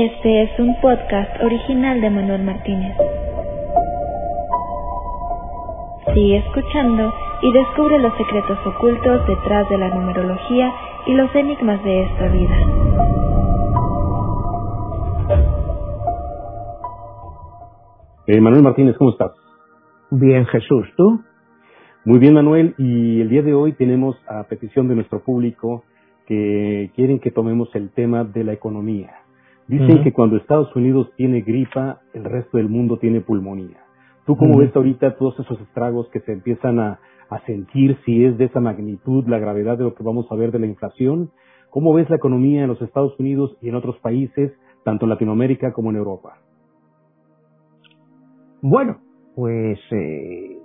Este es un podcast original de Manuel Martínez. Sigue escuchando y descubre los secretos ocultos detrás de la numerología y los enigmas de esta vida. Eh, Manuel Martínez, ¿cómo estás? Bien, Jesús, ¿tú? Muy bien, Manuel, y el día de hoy tenemos a petición de nuestro público que quieren que tomemos el tema de la economía. Dicen que cuando Estados Unidos tiene gripa, el resto del mundo tiene pulmonía. ¿Tú cómo ves ahorita todos esos estragos que se empiezan a, sentir, si es de esa magnitud, la gravedad de lo que vamos a ver de la inflación? ¿Cómo ves la economía en los Estados Unidos y en otros países, tanto en Latinoamérica como en Europa? Bueno, pues eh,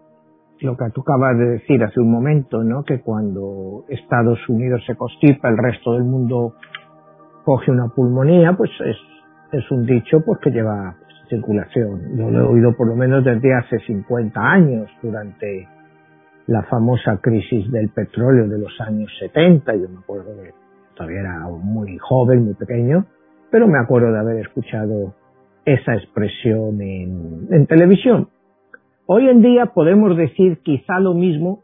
lo que tú acabas de decir hace un momento, ¿no? Que cuando Estados Unidos se constipa, el resto del mundo coge una pulmonía, pues es, es un dicho pues que lleva circulación. Yo lo he oído por lo menos desde hace 50 años, durante la famosa crisis del petróleo de los años 70. Yo me acuerdo que todavía era muy joven, muy pequeño, pero me acuerdo de haber escuchado esa expresión en, en televisión. Hoy en día podemos decir quizá lo mismo,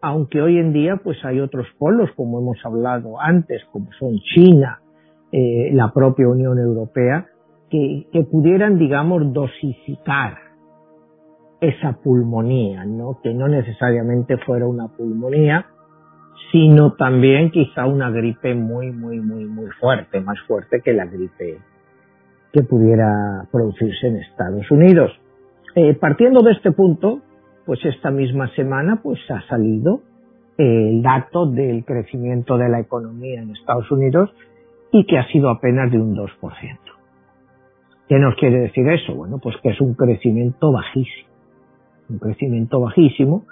aunque hoy en día pues hay otros polos, como hemos hablado antes, como son China, eh, la propia Unión Europea, que, pudieran, digamos, dosificar esa pulmonía, ¿no? Que no necesariamente fuera una pulmonía, sino también quizá una gripe muy, muy, muy, muy fuerte, más fuerte que la gripe que pudiera producirse en Estados Unidos. Eh, partiendo de este punto, pues esta misma semana pues ha salido el dato del crecimiento de la economía en Estados Unidos y que ha sido apenas de un 2%. ¿Qué nos quiere decir eso? Bueno, pues que es un crecimiento bajísimo. Un crecimiento bajísimo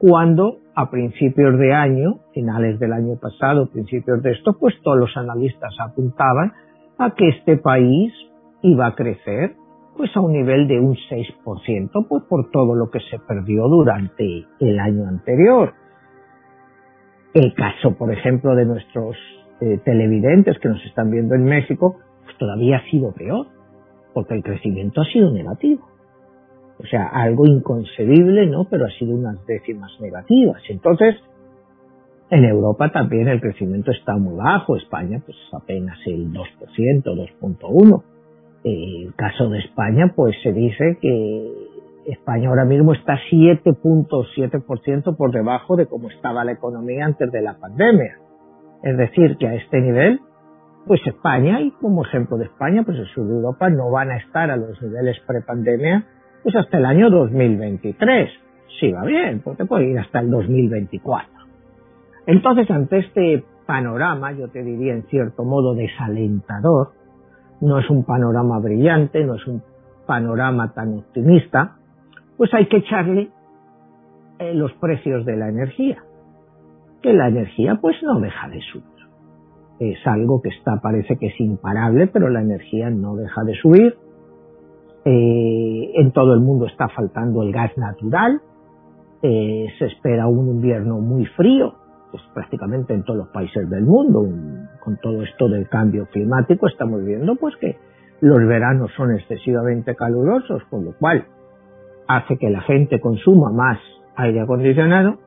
cuando a principios de año, finales del año pasado, principios de esto, pues todos los analistas apuntaban a que este país iba a crecer pues a un nivel de un 6%, pues por todo lo que se perdió durante el año anterior. El caso, por ejemplo, de nuestros eh, televidentes que nos están viendo en México, pues todavía ha sido peor, porque el crecimiento ha sido negativo. O sea, algo inconcebible, ¿no? Pero ha sido unas décimas negativas. Entonces, en Europa también el crecimiento está muy bajo, España pues apenas el 2%, 2.1%. El caso de España, pues se dice que España ahora mismo está 7.7% por debajo de cómo estaba la economía antes de la pandemia. Es decir, que a este nivel, pues España, y como ejemplo de España, pues el sur de Europa no van a estar a los niveles prepandemia, pues hasta el año 2023. Sí, va bien, porque puede ir hasta el 2024. Entonces, ante este panorama, yo te diría en cierto modo desalentador, no es un panorama brillante, no es un panorama tan optimista, pues hay que echarle eh, los precios de la energía que la energía pues no deja de subir. Es algo que está, parece que es imparable, pero la energía no deja de subir. Eh, en todo el mundo está faltando el gas natural. Eh, se espera un invierno muy frío, pues prácticamente en todos los países del mundo. Con todo esto del cambio climático estamos viendo pues que los veranos son excesivamente calurosos, con lo cual hace que la gente consuma más aire acondicionado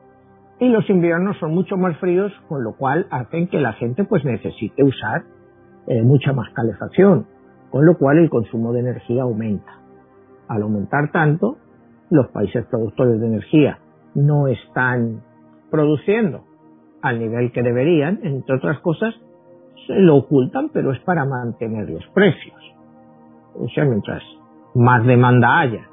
y los inviernos son mucho más fríos, con lo cual hacen que la gente pues necesite usar eh, mucha más calefacción, con lo cual el consumo de energía aumenta. Al aumentar tanto, los países productores de energía no están produciendo al nivel que deberían, entre otras cosas, se lo ocultan, pero es para mantener los precios. O sea, mientras más demanda haya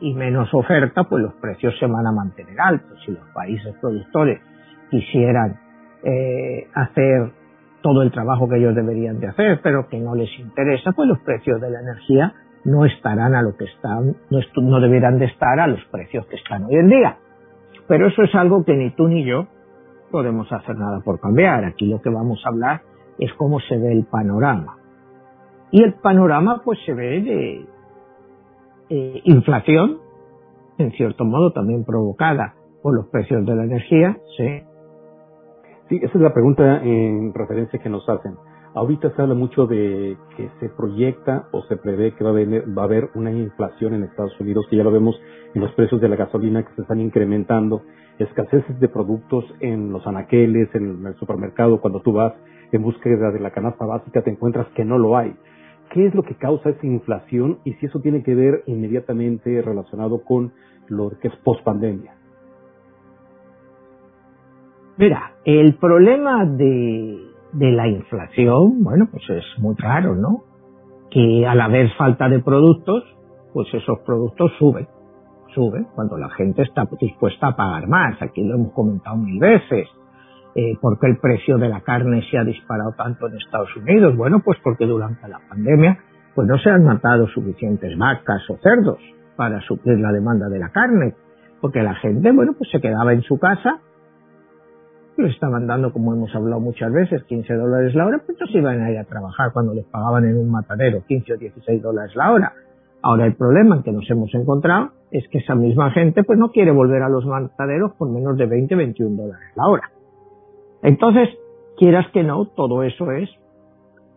y menos oferta, pues los precios se van a mantener altos. Si los países productores quisieran eh, hacer todo el trabajo que ellos deberían de hacer, pero que no les interesa, pues los precios de la energía no estarán a lo que están, no, no deberán de estar a los precios que están hoy en día. Pero eso es algo que ni tú ni yo podemos hacer nada por cambiar. Aquí lo que vamos a hablar es cómo se ve el panorama. Y el panorama pues se ve de, eh, inflación, en cierto modo también provocada por los precios de la energía, sí. Sí, esa es la pregunta en referencia que nos hacen. Ahorita se habla mucho de que se proyecta o se prevé que va a, va a haber una inflación en Estados Unidos, que ya lo vemos en los precios de la gasolina que se están incrementando, escaseces de productos en los anaqueles, en el supermercado, cuando tú vas en búsqueda de la canasta básica te encuentras que no lo hay. ¿Qué es lo que causa esa inflación y si eso tiene que ver inmediatamente relacionado con lo que es pospandemia? Mira, el problema de, la inflación, bueno, pues es muy claro, ¿no? Que al haber falta de productos, pues esos productos suben, suben cuando la gente está dispuesta a pagar más. Aquí lo hemos comentado mil veces. Eh, ¿Por qué el precio de la carne se ha disparado tanto en Estados Unidos? Bueno, pues porque durante la pandemia pues no se han matado suficientes vacas o cerdos para suplir la demanda de la carne, porque la gente, bueno, pues se quedaba en su casa le estaban dando, como hemos hablado muchas veces, 15 dólares la hora, pues ellos iban a ir a trabajar cuando les pagaban en un matadero 15 o 16 dólares la hora. Ahora el problema en que nos hemos encontrado es que esa misma gente pues no quiere volver a los mataderos por menos de 20, 21 dólares la hora. Entonces, quieras que no, todo eso es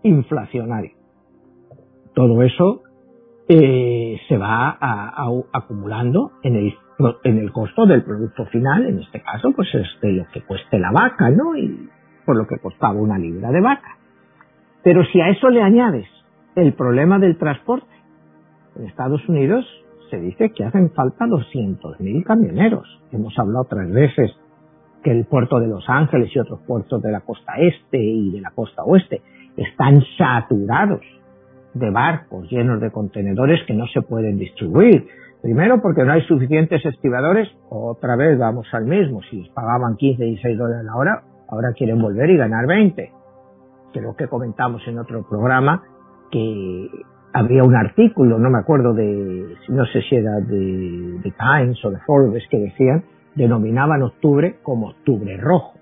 inflacionario. Todo eso eh, se va acumulando en el en el costo del producto final, en este caso, pues es de lo que cueste la vaca, ¿no? Y por lo que costaba una libra de vaca. Pero si a eso le añades el problema del transporte, en Estados Unidos se dice que hacen falta 200.000 camioneros. Hemos hablado otras veces que el puerto de Los Ángeles y otros puertos de la costa este y de la costa oeste están saturados de barcos llenos de contenedores que no se pueden distribuir. Primero porque no hay suficientes estibadores, otra vez vamos al mismo, si pagaban 15 y 6 dólares la hora, ahora quieren volver y ganar 20. Creo que comentamos en otro programa que había un artículo, no me acuerdo de, no sé si era de, de Times o de Forbes, que decían, denominaban octubre como octubre rojo,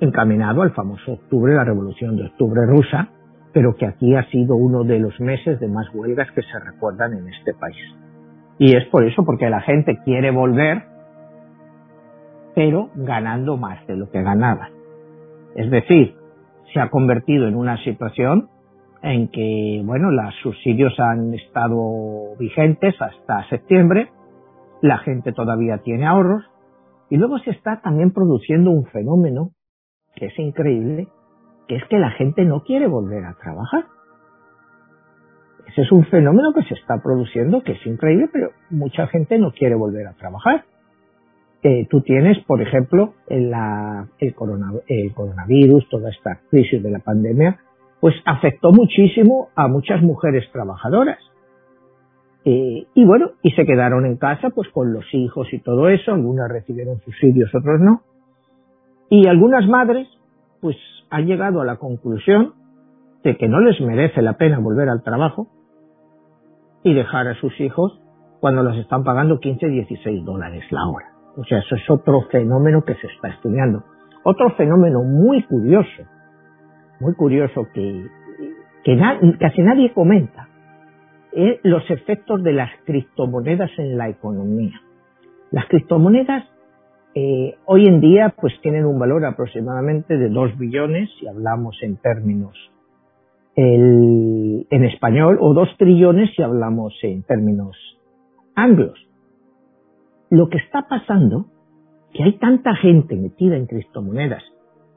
encaminado al famoso octubre, la revolución de octubre rusa, pero que aquí ha sido uno de los meses de más huelgas que se recuerdan en este país. Y es por eso, porque la gente quiere volver, pero ganando más de lo que ganaba. Es decir, se ha convertido en una situación en que, bueno, los subsidios han estado vigentes hasta septiembre, la gente todavía tiene ahorros, y luego se está también produciendo un fenómeno que es increíble, que es que la gente no quiere volver a trabajar. Ese es un fenómeno que se está produciendo, que es increíble, pero mucha gente no quiere volver a trabajar. Eh, tú tienes, por ejemplo, el, el, coronavirus, toda esta crisis de la pandemia, pues afectó muchísimo a muchas mujeres trabajadoras. Eh, y bueno, y se quedaron en casa pues con los hijos y todo eso, algunas recibieron subsidios, otros no. Y algunas madres pues han llegado a la conclusión de que no les merece la pena volver al trabajo y dejar a sus hijos cuando los están pagando 15, 16 dólares la hora. O sea, eso es otro fenómeno que se está estudiando. Otro fenómeno muy curioso, muy curioso que, que casi nadie comenta, es los efectos de las criptomonedas en la economía. Las criptomonedas eh, hoy en día pues tienen un valor aproximadamente de 2 billones si hablamos en términos en español o 2 trillones si hablamos en términos anglos. Lo que está pasando que hay tanta gente metida en criptomonedas,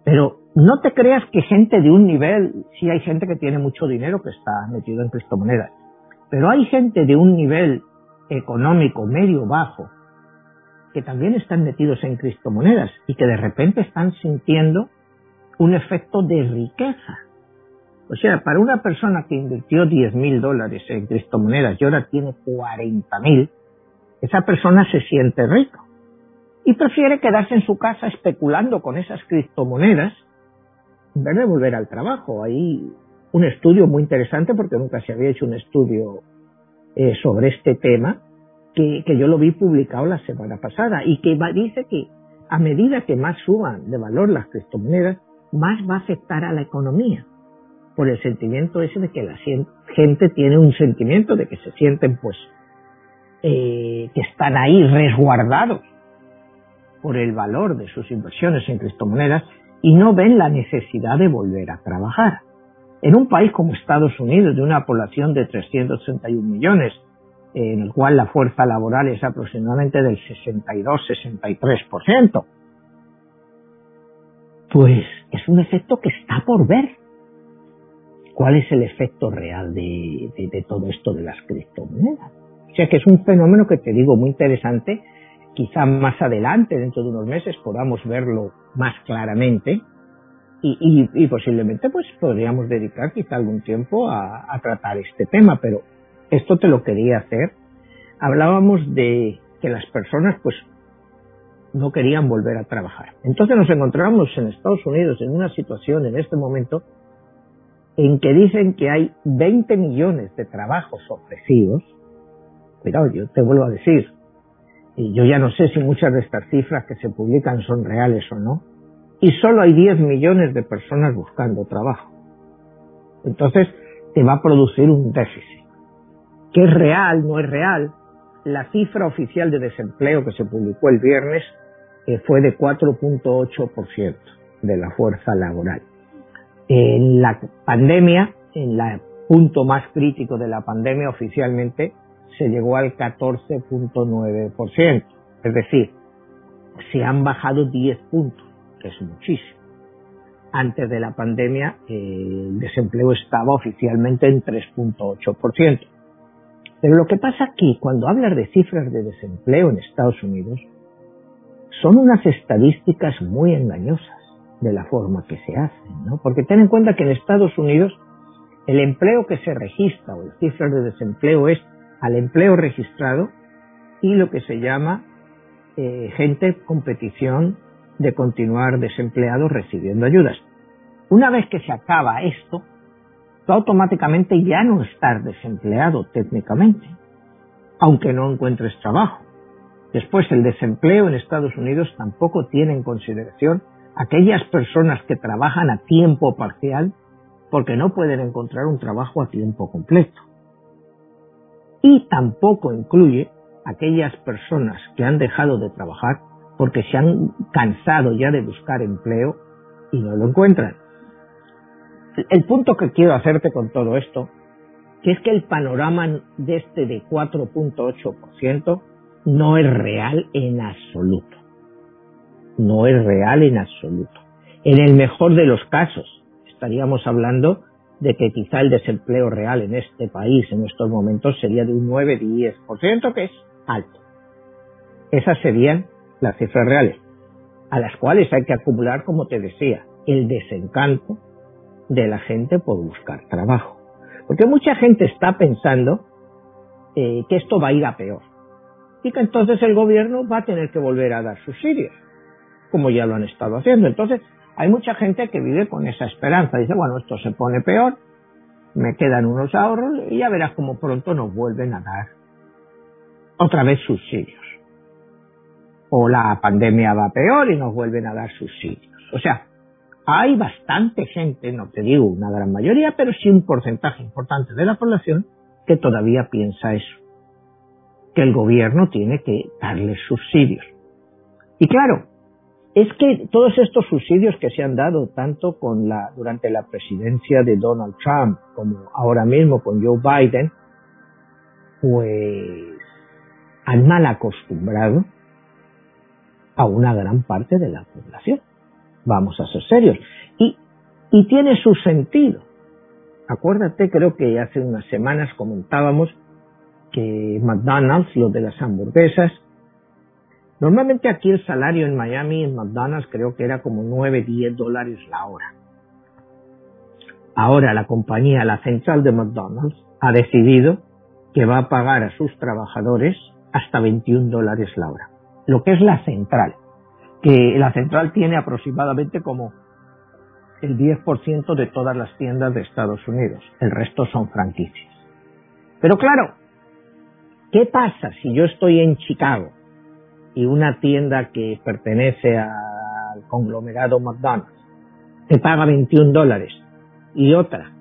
pero no te creas que gente de un nivel, sí hay gente que tiene mucho dinero que está metido en criptomonedas, pero hay gente de un nivel económico medio bajo que también están metidos en criptomonedas y que de repente están sintiendo un efecto de riqueza. O sea, para una persona que invirtió 10 mil dólares en criptomonedas y ahora tiene 40 mil, esa persona se siente rico y prefiere quedarse en su casa especulando con esas criptomonedas en vez de volver al trabajo. Hay un estudio muy interesante porque nunca se había hecho un estudio eh, sobre este tema que, yo lo vi publicado la semana pasada y que dice que a medida que más suban de valor las criptomonedas, más va a afectar a la economía. Por el sentimiento ese de que la gente tiene un sentimiento de que se sienten pues eh, que están ahí resguardados por el valor de sus inversiones en criptomonedas y no ven la necesidad de volver a trabajar. En un país como Estados Unidos, de una población de 331 millones, en el cual la fuerza laboral es aproximadamente del 62-63%, pues es un efecto que está por ver. ¿Cuál es el efecto real de, de todo esto de las criptomonedas? O sea que es un fenómeno que te digo muy interesante quizá más adelante, dentro de unos meses, podamos verlo más claramente y, posiblemente pues podríamos dedicar quizá algún tiempo a, tratar este tema, pero esto te lo quería hacer. Hablábamos de que las personas pues no querían volver a trabajar. Entonces nos encontramos en Estados Unidos en una situación en este momento en que dicen que hay 20 millones de trabajos ofrecidos. Cuidado, yo te vuelvo a decir, y yo ya no sé si muchas de estas cifras que se publican son reales o no, y solo hay 10 millones de personas buscando trabajo. Entonces, te va a producir un déficit. ¿Qué es real? ¿No es real? La cifra oficial de desempleo que se publicó el viernes eh, fue de 4.8% de la fuerza laboral. En la pandemia, en el punto más crítico de la pandemia oficialmente, se llegó al 14.9%. Es decir, se han bajado 10 puntos, que es muchísimo. Antes de la pandemia, el desempleo estaba oficialmente en 3.8%. Pero lo que pasa aquí, cuando hablas de cifras de desempleo en Estados Unidos, son unas estadísticas muy engañosas de la forma que se hacen, ¿no? Porque ten en cuenta que en Estados Unidos el empleo que se registra o las cifras de desempleo es al empleo registrado y lo que se llama eh, gente competición de continuar desempleado recibiendo ayudas. Una vez que se acaba esto, tú automáticamente ya no estás desempleado técnicamente, aunque no encuentres trabajo. Después, el desempleo en Estados Unidos tampoco tiene en consideración aquellas personas que trabajan a tiempo parcial porque no pueden encontrar un trabajo a tiempo completo y tampoco incluye aquellas personas que han dejado de trabajar porque se han cansado ya de buscar empleo y no lo encuentran. El punto que quiero hacerte con todo esto, que es que el panorama de este de 4.8% no es real en absoluto. No es real en absoluto. En el mejor de los casos, estaríamos hablando de que quizá el desempleo real en este país en estos momentos sería de un 9-10%, que es alto. Esas serían las cifras reales, a las cuales hay que acumular, como te decía, el desencanto de la gente por buscar trabajo. Porque mucha gente está pensando eh, que esto va a ir a peor y que entonces el gobierno va a tener que volver a dar subsidios, como ya lo han estado haciendo. Entonces, hay mucha gente que vive con esa esperanza. Dice, bueno, esto se pone peor, me quedan unos ahorros y ya verás cómo pronto nos vuelven a dar otra vez subsidios. O la pandemia va peor y nos vuelven a dar subsidios. O sea, hay bastante gente, no te digo una gran mayoría, pero sí un porcentaje importante de la población que todavía piensa eso. Que el gobierno tiene que darles subsidios. Y claro, es que todos estos subsidios que se han dado tanto con la, durante la presidencia de Donald Trump como ahora mismo con Joe Biden, pues han mal acostumbrado a una gran parte de la población. Vamos a ser serios. Y, tiene su sentido. Acuérdate, creo que hace unas semanas comentábamos que McDonald's, lo de las hamburguesas, Normalmente aquí el salario en Miami, en McDonald's, creo que era como 9, 10 dólares la hora. Ahora la compañía, la central de McDonald's, ha decidido que va a pagar a sus trabajadores hasta 21 dólares la hora. Lo que es la central. Que la central tiene aproximadamente como el 10% de todas las tiendas de Estados Unidos. El resto son franquicias. Pero claro, ¿qué pasa si yo estoy en Chicago y una tienda que pertenece al conglomerado McDonald's te paga 21 dólares y otra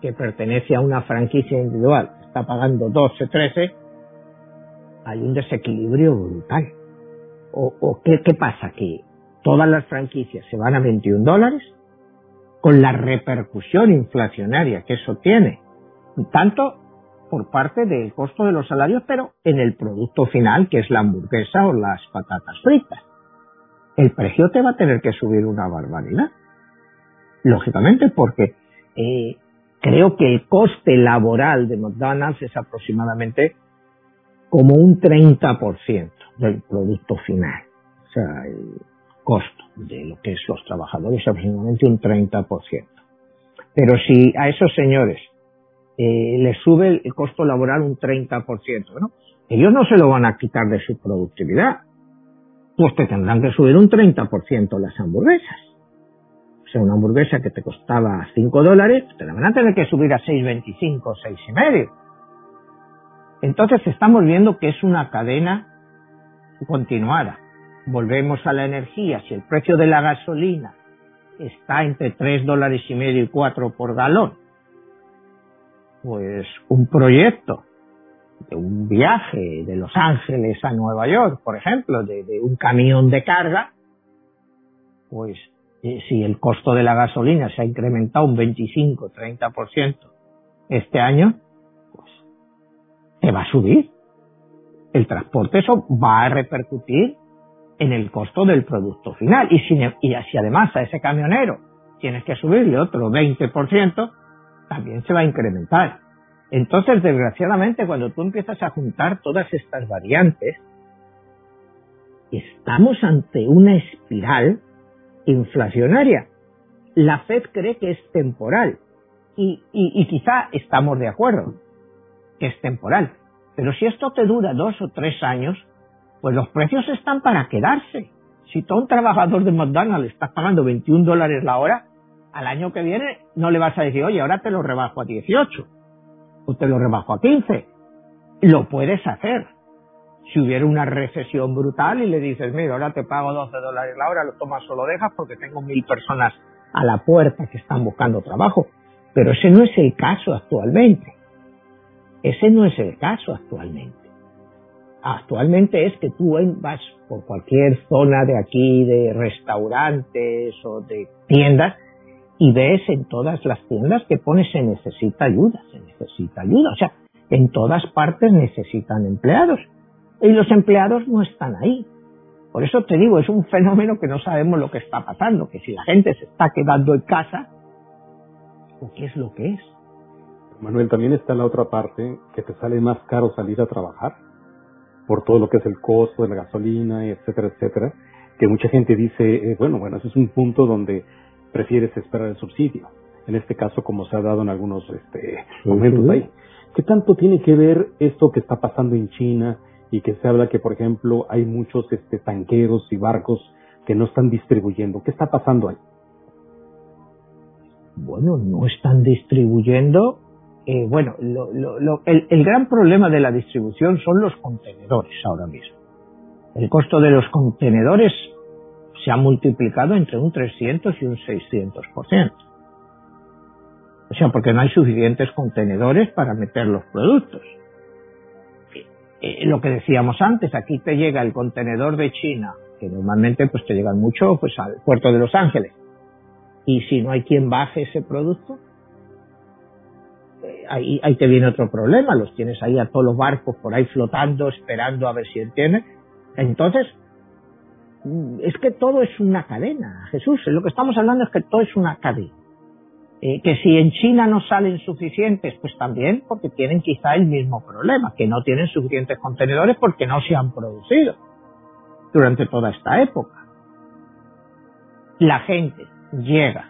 que pertenece a una franquicia individual está pagando 12, 13, hay un desequilibrio brutal. ¿O, qué, pasa aquí? todas las franquicias se van a 21 dólares, con la repercusión inflacionaria que eso tiene, tanto por parte del costo de los salarios, pero en el producto final, que es la hamburguesa o las patatas fritas. El precio te va a tener que subir una barbaridad. Lógicamente, porque eh, creo que el coste laboral de McDonald's es aproximadamente como un 30% del producto final. O sea, el costo de lo que es los trabajadores es aproximadamente un 30%. Pero si a esos señores eh, les sube el costo laboral un 30%, ¿no? ellos no se lo van a quitar de su productividad. Pues te tendrán que subir un 30% las hamburguesas. O sea, una hamburguesa que te costaba 5 dólares, te la van a tener que subir a 6,25, 6,5. Entonces estamos viendo que es una cadena continuada. Volvemos a la energía. Si el precio de la gasolina está entre 3 dólares y medio y 4 por galón, pues un proyecto de un viaje de Los Ángeles a Nueva York, por ejemplo, de, un camión de carga, pues eh, si el costo de la gasolina se ha incrementado un 25-30% este año, pues te va a subir. El transporte eso va a repercutir en el costo del producto final. Y si, y además a ese camionero tienes que subirle otro 20%, también se va a incrementar. Entonces, desgraciadamente, cuando tú empiezas a juntar todas estas variantes, estamos ante una espiral inflacionaria. La Fed cree que es temporal y, y, quizá estamos de acuerdo que es temporal. Pero si esto te dura dos o tres años, pues los precios están para quedarse. Si tú a un trabajador de McDonald's le estás pagando 21 dólares la hora, al año que viene no le vas a decir, oye, ahora te lo rebajo a 18 o te lo rebajo a 15. Lo puedes hacer. Si hubiera una recesión brutal y le dices, mira, ahora te pago 12 dólares la hora, lo tomas o lo dejas porque tengo mil personas a la puerta que están buscando trabajo. Pero ese no es el caso actualmente. Ese no es el caso actualmente. Actualmente es que tú vas por cualquier zona de aquí, de restaurantes o de tiendas, y ves en todas las tiendas que pone se necesita ayuda, se necesita ayuda. O sea, en todas partes necesitan empleados y los empleados no están ahí. Por eso te digo, es un fenómeno que no sabemos lo que está pasando, que si la gente se está quedando en casa, ¿o qué es lo que es? Manuel, también está la otra parte, que te sale más caro salir a trabajar por todo lo que es el costo de la gasolina, etcétera, etcétera, que mucha gente dice, eh, bueno, bueno, ese es un punto donde prefieres esperar el subsidio. En este caso, como se ha dado en algunos este, momentos ahí. ¿Qué tanto tiene que ver esto que está pasando en China y que se habla que, por ejemplo, hay muchos este, tanqueros y barcos que no están distribuyendo? ¿Qué está pasando ahí? Bueno, no están distribuyendo. Eh, bueno, el, el gran problema de la distribución son los contenedores ahora mismo. El costo de los contenedores se ha multiplicado entre un 300 y un 600%. O sea, porque no hay suficientes contenedores para meter los productos. lo que decíamos antes, aquí te llega el contenedor de China, que normalmente pues te llegan mucho pues al puerto de Los Ángeles. Y si no hay quien baje ese producto, eh, ahí, te viene otro problema, los tienes ahí a todos los barcos por ahí flotando, esperando a ver si entienden. Entonces, es que todo es una cadena, Jesús. Lo que estamos hablando es que todo es una cadena. Eh, que si en China no salen suficientes, pues también porque tienen quizá el mismo problema, que no tienen suficientes contenedores porque no se han producido durante toda esta época. La gente llega,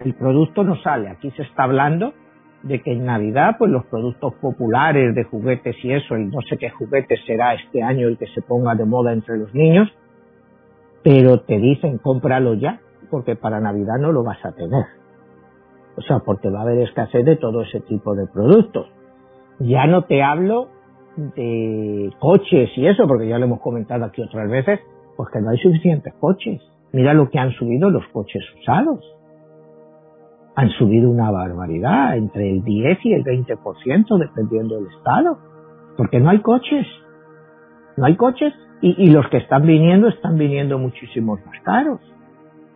el producto no sale. Aquí se está hablando de que en Navidad, pues los productos populares de juguetes y eso, el no sé qué juguete será este año el que se ponga de moda entre los niños, pero te dicen cómpralo ya, porque para Navidad no lo vas a tener. O sea, porque va a haber escasez de todo ese tipo de productos. Ya no te hablo de coches y eso, porque ya lo hemos comentado aquí otras veces, pues que no hay suficientes coches. Mira lo que han subido los coches usados. Han subido una barbaridad, entre el 10 y el 20%, dependiendo del estado. Porque no hay coches. No hay coches Y, los que están viniendo están viniendo muchísimos más caros.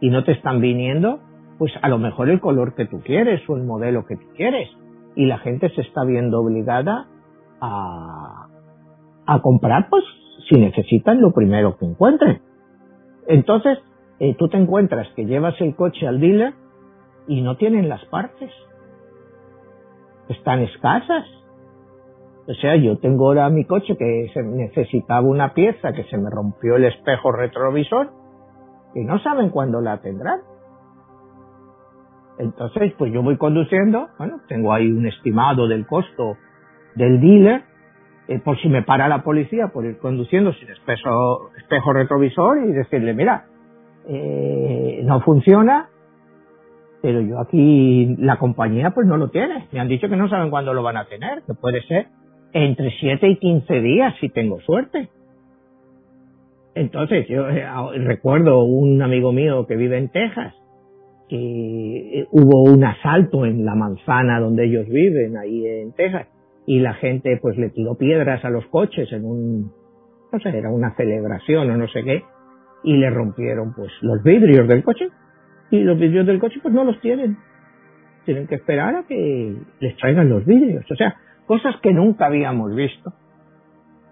Y no te están viniendo, pues a lo mejor el color que tú quieres o el modelo que tú quieres. Y la gente se está viendo obligada a, a comprar, pues si necesitan lo primero que encuentren. Entonces, eh, tú te encuentras que llevas el coche al dealer y no tienen las partes. Están escasas. O sea, yo tengo ahora mi coche que se necesitaba una pieza, que se me rompió el espejo retrovisor y no saben cuándo la tendrán. Entonces, pues yo voy conduciendo, bueno, tengo ahí un estimado del costo del dealer, eh, por si me para la policía por ir conduciendo sin espejo, espejo retrovisor y decirle, mira, eh, no funciona, pero yo aquí, la compañía pues no lo tiene. Me han dicho que no saben cuándo lo van a tener, que puede ser entre 7 y 15 días si tengo suerte. Entonces, yo eh, recuerdo un amigo mío que vive en Texas, que eh, hubo un asalto en la manzana donde ellos viven, ahí en Texas, y la gente pues le tiró piedras a los coches en un, no sé, era una celebración o no sé qué, y le rompieron pues los vidrios del coche, y los vidrios del coche pues no los tienen. Tienen que esperar a que les traigan los vidrios. O sea, cosas que nunca habíamos visto,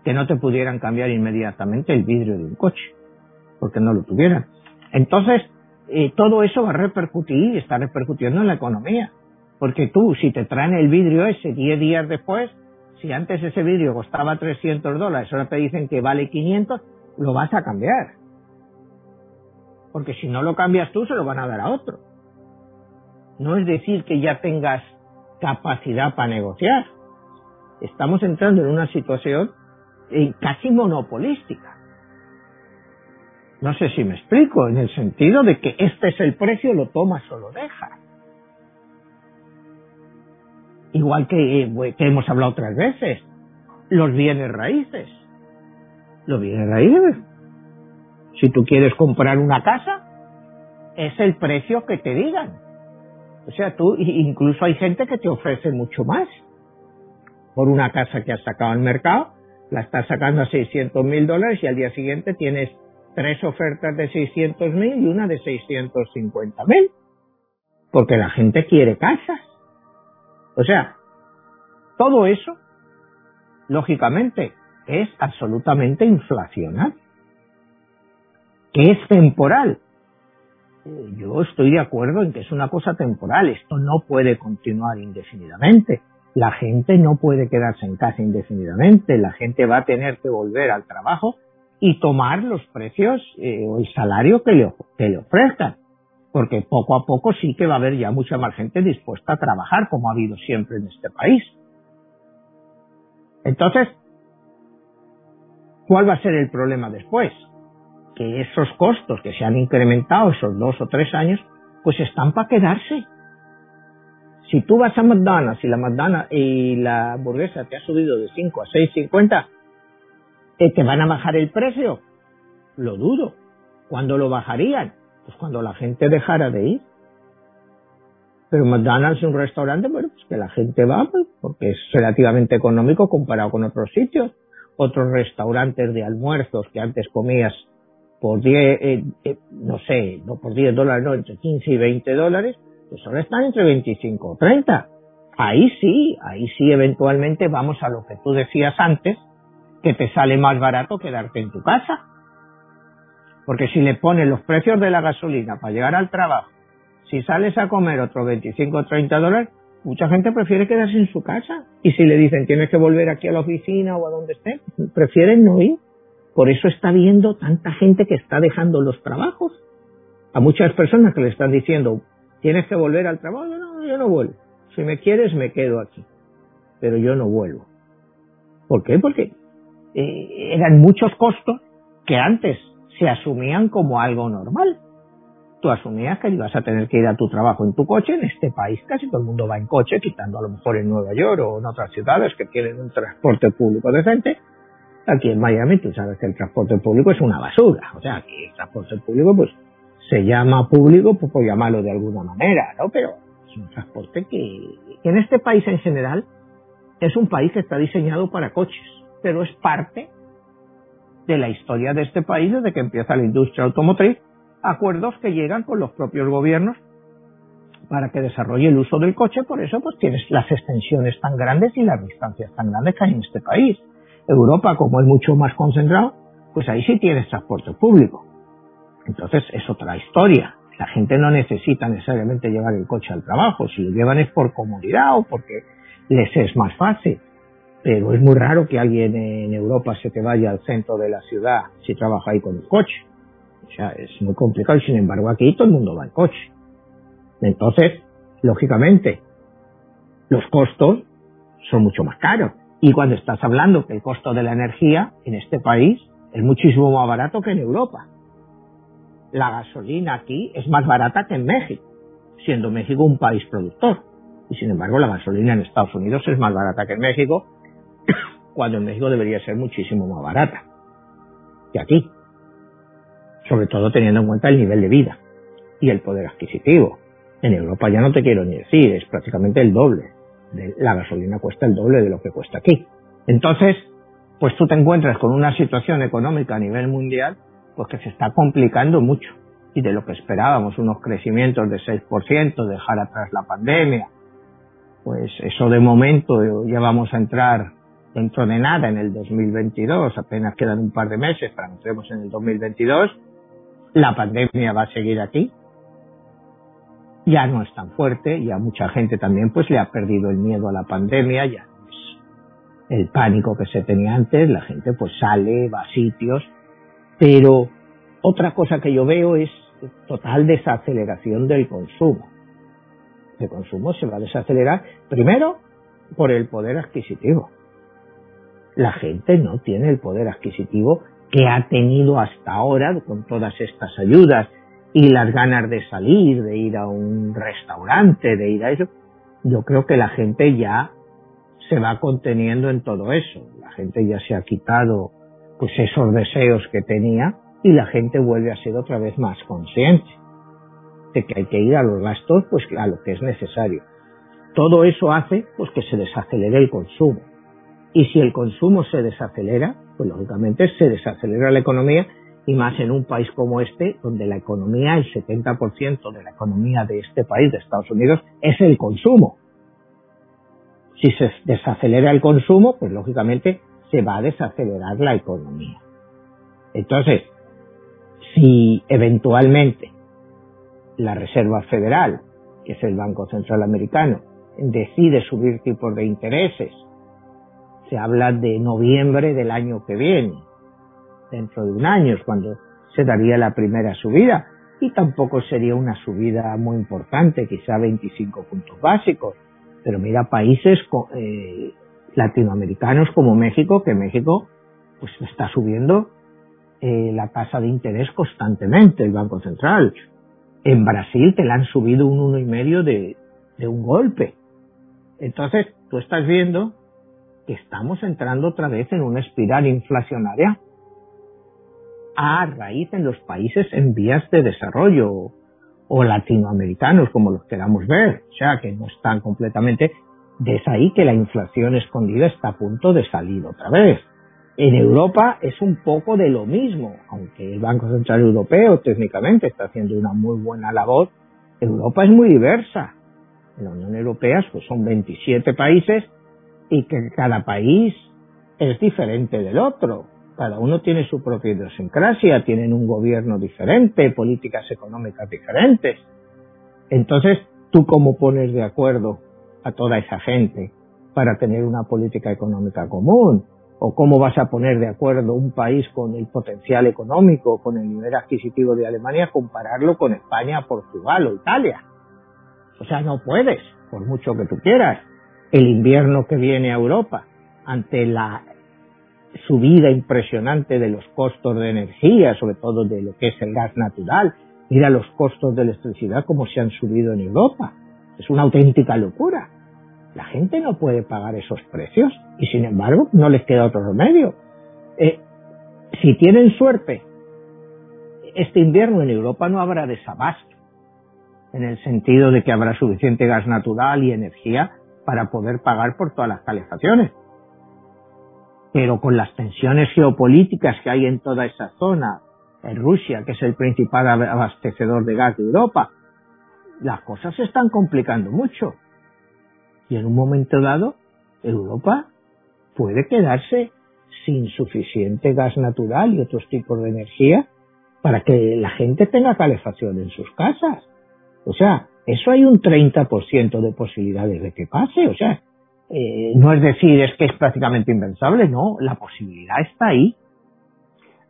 que no te pudieran cambiar inmediatamente el vidrio de un coche, porque no lo tuvieran. Entonces, eh, todo eso va a repercutir y está repercutiendo en la economía. Porque tú, si te traen el vidrio ese 10 días después, si antes ese vidrio costaba 300 dólares, ahora te dicen que vale 500, lo vas a cambiar. Porque si no lo cambias tú, se lo van a dar a otro. No es decir que ya tengas capacidad para negociar estamos entrando en una situación eh, casi monopolística. No sé si me explico, en el sentido de que este es el precio, lo tomas o lo dejas. Igual que, eh, que hemos hablado otras veces, los bienes raíces. Los bienes raíces. Si tú quieres comprar una casa, es el precio que te digan. O sea, tú, incluso hay gente que te ofrece mucho más por una casa que has sacado al mercado, la estás sacando a 600 mil dólares y al día siguiente tienes tres ofertas de 600 mil y una de 650 mil. Porque la gente quiere casas. O sea, todo eso, lógicamente, es absolutamente inflacional. Es temporal. Yo estoy de acuerdo en que es una cosa temporal. Esto no puede continuar indefinidamente. La gente no puede quedarse en casa indefinidamente, la gente va a tener que volver al trabajo y tomar los precios eh, o el salario que le, que le ofrezcan, porque poco a poco sí que va a haber ya mucha más gente dispuesta a trabajar, como ha habido siempre en este país. Entonces, ¿cuál va a ser el problema después? Que esos costos que se han incrementado esos dos o tres años, pues están para quedarse si tú vas a McDonald's y la McDonald's y la hamburguesa te ha subido de 5 a 6.50, ¿eh, ¿te van a bajar el precio? Lo dudo. ¿Cuándo lo bajarían? Pues cuando la gente dejara de ir. Pero McDonald's es un restaurante, bueno, pues que la gente va pues, porque es relativamente económico comparado con otros sitios. Otros restaurantes de almuerzos que antes comías por 10, eh, eh, no sé, no por 10 dólares, no, entre 15 y 20 dólares, pues ahora están entre 25 o 30. Ahí sí, ahí sí eventualmente vamos a lo que tú decías antes, que te sale más barato quedarte en tu casa. Porque si le pones los precios de la gasolina para llegar al trabajo, si sales a comer otros 25 o 30 dólares, mucha gente prefiere quedarse en su casa. Y si le dicen tienes que volver aquí a la oficina o a donde esté, prefieren no ir. Por eso está viendo tanta gente que está dejando los trabajos. A muchas personas que le están diciendo ¿Tienes que volver al trabajo? No, yo no vuelvo. Si me quieres, me quedo aquí. Pero yo no vuelvo. ¿Por qué? Porque eh, eran muchos costos que antes se asumían como algo normal. Tú asumías que ibas a tener que ir a tu trabajo en tu coche. En este país casi todo el mundo va en coche, quitando a lo mejor en Nueva York o en otras ciudades que tienen un transporte público decente. Aquí en Miami tú sabes que el transporte público es una basura. O sea, aquí el transporte público pues se llama público, pues por llamarlo de alguna manera, ¿no? Pero es un transporte que, en este país en general es un país que está diseñado para coches, pero es parte de la historia de este país desde que empieza la industria automotriz, acuerdos que llegan con los propios gobiernos para que desarrolle el uso del coche, por eso pues tienes las extensiones tan grandes y las distancias tan grandes que hay en este país. Europa, como es mucho más concentrado, pues ahí sí tienes transporte público. Entonces es otra historia. La gente no necesita necesariamente llevar el coche al trabajo, si lo llevan es por comodidad o porque les es más fácil. Pero es muy raro que alguien en Europa se te vaya al centro de la ciudad si trabaja ahí con el coche. O sea, es muy complicado sin embargo aquí todo el mundo va en coche. Entonces, lógicamente, los costos son mucho más caros. Y cuando estás hablando que el costo de la energía en este país es muchísimo más barato que en Europa. La gasolina aquí es más barata que en México, siendo México un país productor. Y sin embargo, la gasolina en Estados Unidos es más barata que en México, cuando en México debería ser muchísimo más barata que aquí. Sobre todo teniendo en cuenta el nivel de vida y el poder adquisitivo. En Europa ya no te quiero ni decir, es prácticamente el doble. La gasolina cuesta el doble de lo que cuesta aquí. Entonces, pues tú te encuentras con una situación económica a nivel mundial pues que se está complicando mucho. Y de lo que esperábamos, unos crecimientos de 6%, dejar atrás la pandemia, pues eso de momento ya vamos a entrar dentro de nada en el 2022, apenas quedan un par de meses para que entremos en el 2022, la pandemia va a seguir aquí, ya no es tan fuerte, ya mucha gente también pues le ha perdido el miedo a la pandemia, ya es el pánico que se tenía antes, la gente pues sale, va a sitios, pero otra cosa que yo veo es total desaceleración del consumo. El consumo se va a desacelerar primero por el poder adquisitivo. La gente no tiene el poder adquisitivo que ha tenido hasta ahora con todas estas ayudas y las ganas de salir, de ir a un restaurante, de ir a eso, yo creo que la gente ya se va conteniendo en todo eso. La gente ya se ha quitado pues esos deseos que tenía y la gente vuelve a ser otra vez más consciente de que hay que ir a los gastos pues a lo que es necesario. Todo eso hace pues que se desacelere el consumo. Y si el consumo se desacelera, pues lógicamente se desacelera la economía y más en un país como este, donde la economía, el 70% de la economía de este país, de Estados Unidos, es el consumo. Si se desacelera el consumo, pues lógicamente se va a desacelerar la economía. Entonces, si eventualmente la Reserva Federal, que es el Banco Central Americano, decide subir tipos de intereses, se habla de noviembre del año que viene, dentro de un año es cuando se daría la primera subida y tampoco sería una subida muy importante, quizá 25 puntos básicos. Pero mira países eh, latinoamericanos como México, que México pues está subiendo eh, la tasa de interés constantemente, el Banco Central. En Brasil te la han subido un uno y medio de, de un golpe. Entonces, tú estás viendo que estamos entrando otra vez en una espiral inflacionaria a raíz en los países en vías de desarrollo o latinoamericanos, como los queramos ver, o sea, que no están completamente, de ahí que la inflación escondida está a punto de salir otra vez. En Europa es un poco de lo mismo, aunque el Banco Central Europeo técnicamente está haciendo una muy buena labor, Europa es muy diversa. En la Unión Europea pues, son 27 países y que cada país es diferente del otro. Cada uno tiene su propia idiosincrasia, tienen un gobierno diferente, políticas económicas diferentes. Entonces, ¿tú cómo pones de acuerdo a toda esa gente para tener una política económica común? ¿O cómo vas a poner de acuerdo un país con el potencial económico, con el nivel adquisitivo de Alemania, compararlo con España, Portugal o Italia? O sea, no puedes, por mucho que tú quieras. El invierno que viene a Europa, ante la subida impresionante de los costos de energía, sobre todo de lo que es el gas natural. Mira los costos de electricidad como se han subido en Europa. Es una auténtica locura. La gente no puede pagar esos precios y sin embargo no les queda otro remedio. Eh, si tienen suerte, este invierno en Europa no habrá desabasto, en el sentido de que habrá suficiente gas natural y energía para poder pagar por todas las calefacciones pero con las tensiones geopolíticas que hay en toda esa zona, en Rusia, que es el principal abastecedor de gas de Europa, las cosas se están complicando mucho. Y en un momento dado, Europa puede quedarse sin suficiente gas natural y otros tipos de energía para que la gente tenga calefacción en sus casas. O sea, eso hay un 30% de posibilidades de que pase. O sea, eh, no es decir, es que es prácticamente impensable, no, la posibilidad está ahí.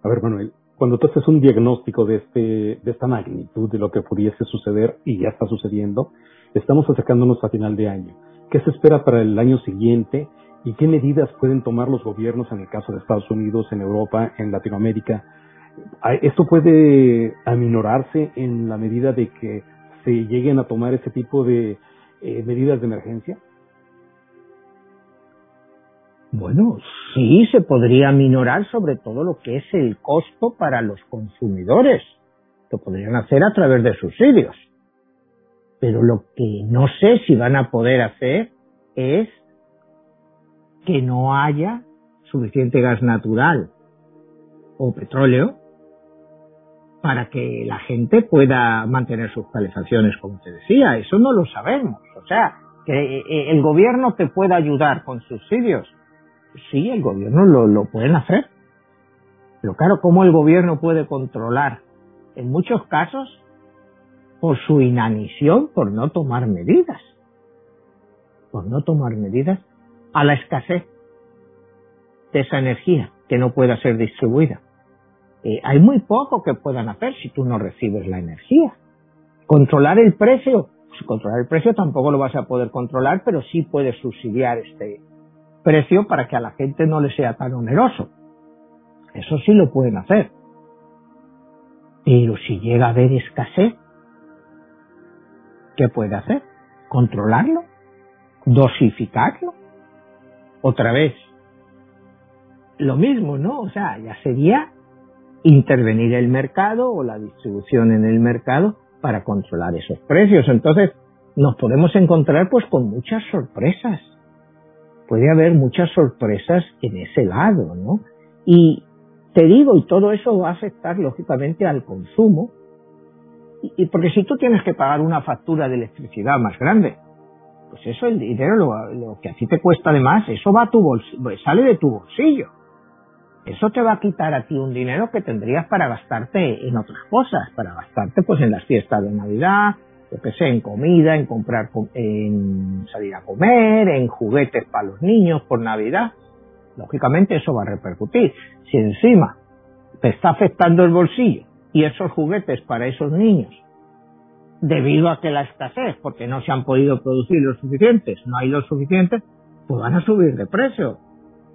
A ver, Manuel, cuando tú haces un diagnóstico de, este, de esta magnitud, de lo que pudiese suceder y ya está sucediendo, estamos acercándonos a final de año. ¿Qué se espera para el año siguiente y qué medidas pueden tomar los gobiernos en el caso de Estados Unidos, en Europa, en Latinoamérica? ¿Esto puede aminorarse en la medida de que se lleguen a tomar ese tipo de eh, medidas de emergencia? Bueno, sí se podría minorar sobre todo lo que es el costo para los consumidores. Lo podrían hacer a través de subsidios. Pero lo que no sé si van a poder hacer es que no haya suficiente gas natural o petróleo para que la gente pueda mantener sus calefacciones, como te decía. Eso no lo sabemos. O sea, que eh, el gobierno te pueda ayudar con subsidios sí, el gobierno lo, lo pueden hacer. Pero claro, ¿cómo el gobierno puede controlar? En muchos casos, por su inanición, por no tomar medidas. Por no tomar medidas a la escasez de esa energía que no pueda ser distribuida. Eh, hay muy poco que puedan hacer si tú no recibes la energía. Controlar el precio, pues controlar el precio tampoco lo vas a poder controlar, pero sí puedes subsidiar este, precio para que a la gente no le sea tan oneroso. Eso sí lo pueden hacer. Pero si llega a haber escasez, ¿qué puede hacer? ¿Controlarlo? ¿Dosificarlo? Otra vez. Lo mismo, ¿no? O sea, ya sería intervenir el mercado o la distribución en el mercado para controlar esos precios. Entonces, nos podemos encontrar pues con muchas sorpresas puede haber muchas sorpresas en ese lado, ¿no? Y te digo, y todo eso va a afectar lógicamente al consumo, y, porque si tú tienes que pagar una factura de electricidad más grande, pues eso, el dinero, lo, que a ti te cuesta de más, eso va a tu bolsillo, sale de tu bolsillo. Eso te va a quitar a ti un dinero que tendrías para gastarte en otras cosas, para gastarte pues en las fiestas de Navidad, yo que sé, en comida, en comprar, en salir a comer, en juguetes para los niños por Navidad. Lógicamente eso va a repercutir. Si encima te está afectando el bolsillo y esos juguetes para esos niños, debido a que la escasez, porque no se han podido producir los suficientes, no hay los suficientes, pues van a subir de precio.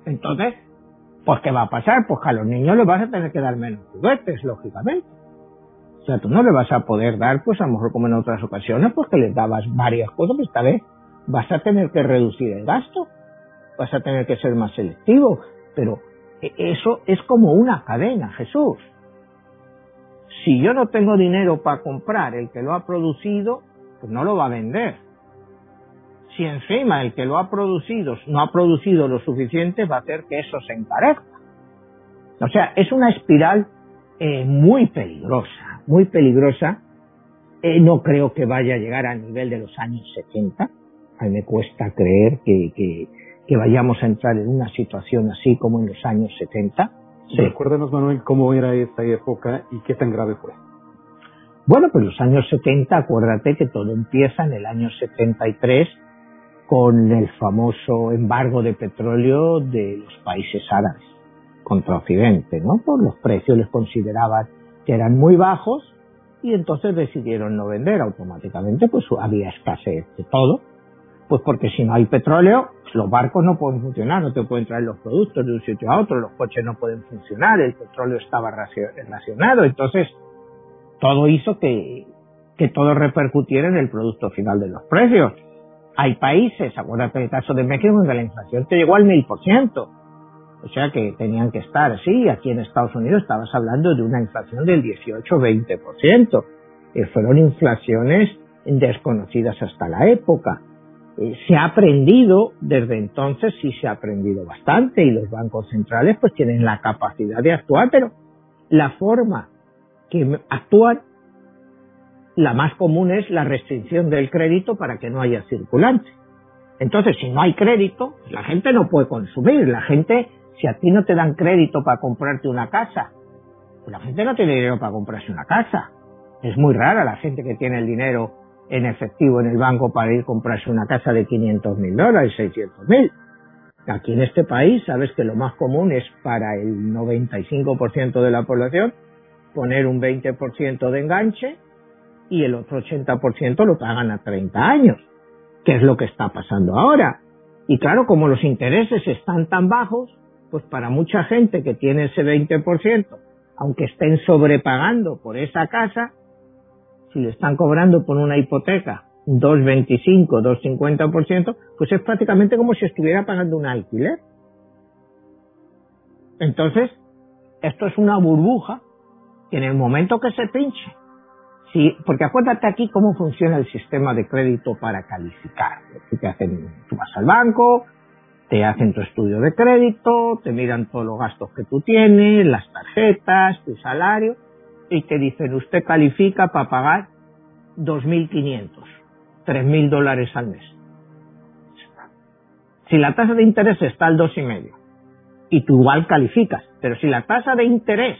Entonces, pues ¿qué va a pasar? Pues que a los niños les vas a tener que dar menos juguetes, lógicamente. O sea, tú no le vas a poder dar, pues a lo mejor como en otras ocasiones, pues que les dabas varias cosas, pues esta vez vas a tener que reducir el gasto, vas a tener que ser más selectivo, pero e, eso es como una cadena, Jesús. Si yo no tengo dinero para comprar el que lo ha producido, pues no lo va a vender. Si encima el que lo ha producido no ha producido lo suficiente, va a hacer que eso se encarezca. O sea, es una espiral eh, muy peligrosa muy peligrosa. Eh, no creo que vaya a llegar al nivel de los años 70. A mí me cuesta creer que, que, que vayamos a entrar en una situación así como en los años 70. Sí. Recuérdanos, Manuel, cómo era esta época y qué tan grave fue. Bueno, pues los años 70, acuérdate que todo empieza en el año 73 con el famoso embargo de petróleo de los países árabes contra Occidente, ¿no? Por los precios les consideraban que eran muy bajos y entonces decidieron no vender automáticamente, pues había escasez de todo, pues porque si no hay petróleo, los barcos no pueden funcionar, no te pueden traer los productos de un sitio a otro, los coches no pueden funcionar, el petróleo estaba racionado, entonces todo hizo que, que todo repercutiera en el producto final de los precios. Hay países, acuérdate del caso de México, que la inflación te llegó al mil por ciento o sea que tenían que estar, sí, aquí en Estados Unidos estabas hablando de una inflación del 18-20%. Eh, fueron inflaciones desconocidas hasta la época. Eh, se ha aprendido, desde entonces sí se ha aprendido bastante y los bancos centrales pues tienen la capacidad de actuar, pero la forma que actúan, la más común es la restricción del crédito para que no haya circulante. Entonces, si no hay crédito, la gente no puede consumir. La gente, si a ti no te dan crédito para comprarte una casa, pues la gente no tiene dinero para comprarse una casa. Es muy rara la gente que tiene el dinero en efectivo en el banco para ir a comprarse una casa de 500 mil dólares, 600 mil. Aquí en este país sabes que lo más común es para el 95% de la población poner un 20% de enganche y el otro 80% lo pagan a 30 años, que es lo que está pasando ahora. Y claro, como los intereses están tan bajos, pues para mucha gente que tiene ese 20%, aunque estén sobrepagando por esa casa, si le están cobrando por una hipoteca 2,25, 2,50%, pues es prácticamente como si estuviera pagando un alquiler. Entonces, esto es una burbuja que en el momento que se pinche, sí, porque acuérdate aquí cómo funciona el sistema de crédito para calificar. Hacen, tú vas al banco, te hacen tu estudio de crédito, te miran todos los gastos que tú tienes, las tarjetas, tu salario, y te dicen, usted califica para pagar 2.500, 3.000 dólares al mes. Si la tasa de interés está al 2,5 y tú igual calificas, pero si la tasa de interés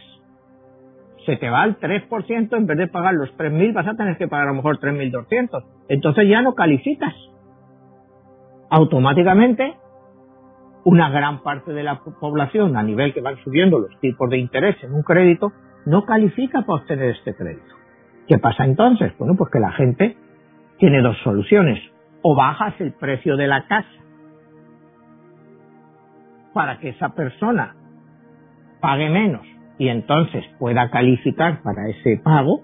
se te va al 3%, en vez de pagar los 3.000 vas a tener que pagar a lo mejor 3.200. Entonces ya no calificas. Automáticamente, una gran parte de la población, a nivel que van subiendo los tipos de interés en un crédito, no califica para obtener este crédito. ¿Qué pasa entonces? Bueno, pues que la gente tiene dos soluciones. O bajas el precio de la casa para que esa persona pague menos y entonces pueda calificar para ese pago,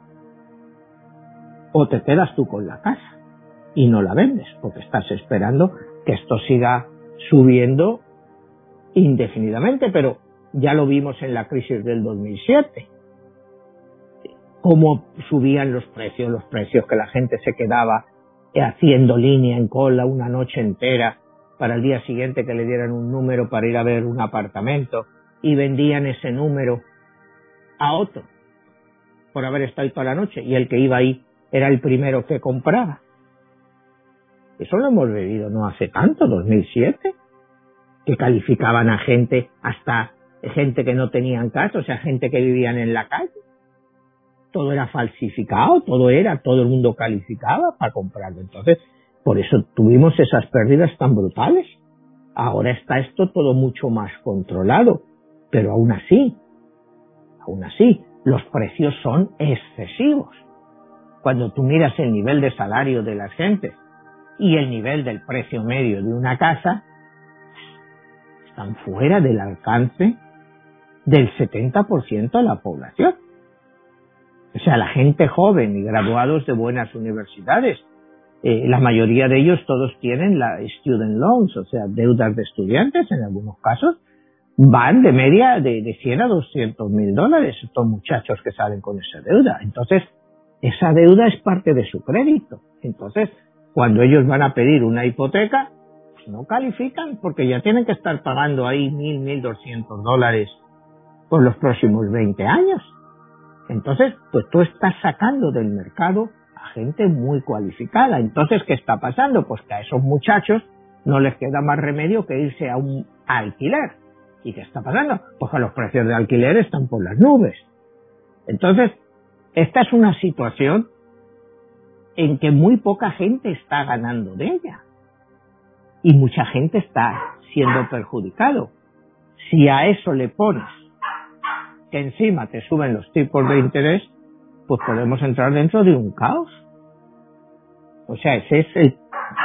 o te quedas tú con la casa y no la vendes porque estás esperando que esto siga subiendo indefinidamente, pero ya lo vimos en la crisis del 2007 cómo subían los precios, los precios que la gente se quedaba haciendo línea en cola una noche entera para el día siguiente que le dieran un número para ir a ver un apartamento y vendían ese número a otro por haber estado ahí toda la noche y el que iba ahí era el primero que compraba. Eso lo hemos vivido no hace tanto, 2007, que calificaban a gente, hasta gente que no tenían casa, o sea, gente que vivían en la calle todo era falsificado, todo era, todo el mundo calificaba para comprarlo. Entonces, por eso tuvimos esas pérdidas tan brutales. Ahora está esto todo mucho más controlado, pero aún así, aún así, los precios son excesivos. Cuando tú miras el nivel de salario de la gente y el nivel del precio medio de una casa, están fuera del alcance del 70% de la población. O sea, la gente joven y graduados de buenas universidades, eh, la mayoría de ellos todos tienen la student loans, o sea, deudas de estudiantes en algunos casos, van de media de, de 100 a 200 mil dólares estos muchachos que salen con esa deuda. Entonces, esa deuda es parte de su crédito. Entonces, cuando ellos van a pedir una hipoteca, no califican porque ya tienen que estar pagando ahí mil, mil doscientos dólares por los próximos 20 años. Entonces, pues tú estás sacando del mercado a gente muy cualificada. Entonces, ¿qué está pasando? Pues que a esos muchachos no les queda más remedio que irse a un alquiler. ¿Y qué está pasando? Pues que los precios de alquiler están por las nubes. Entonces, esta es una situación en que muy poca gente está ganando de ella. Y mucha gente está siendo perjudicado. Si a eso le pones que encima te suben los tipos de interés, pues podemos entrar dentro de un caos. O sea, ese es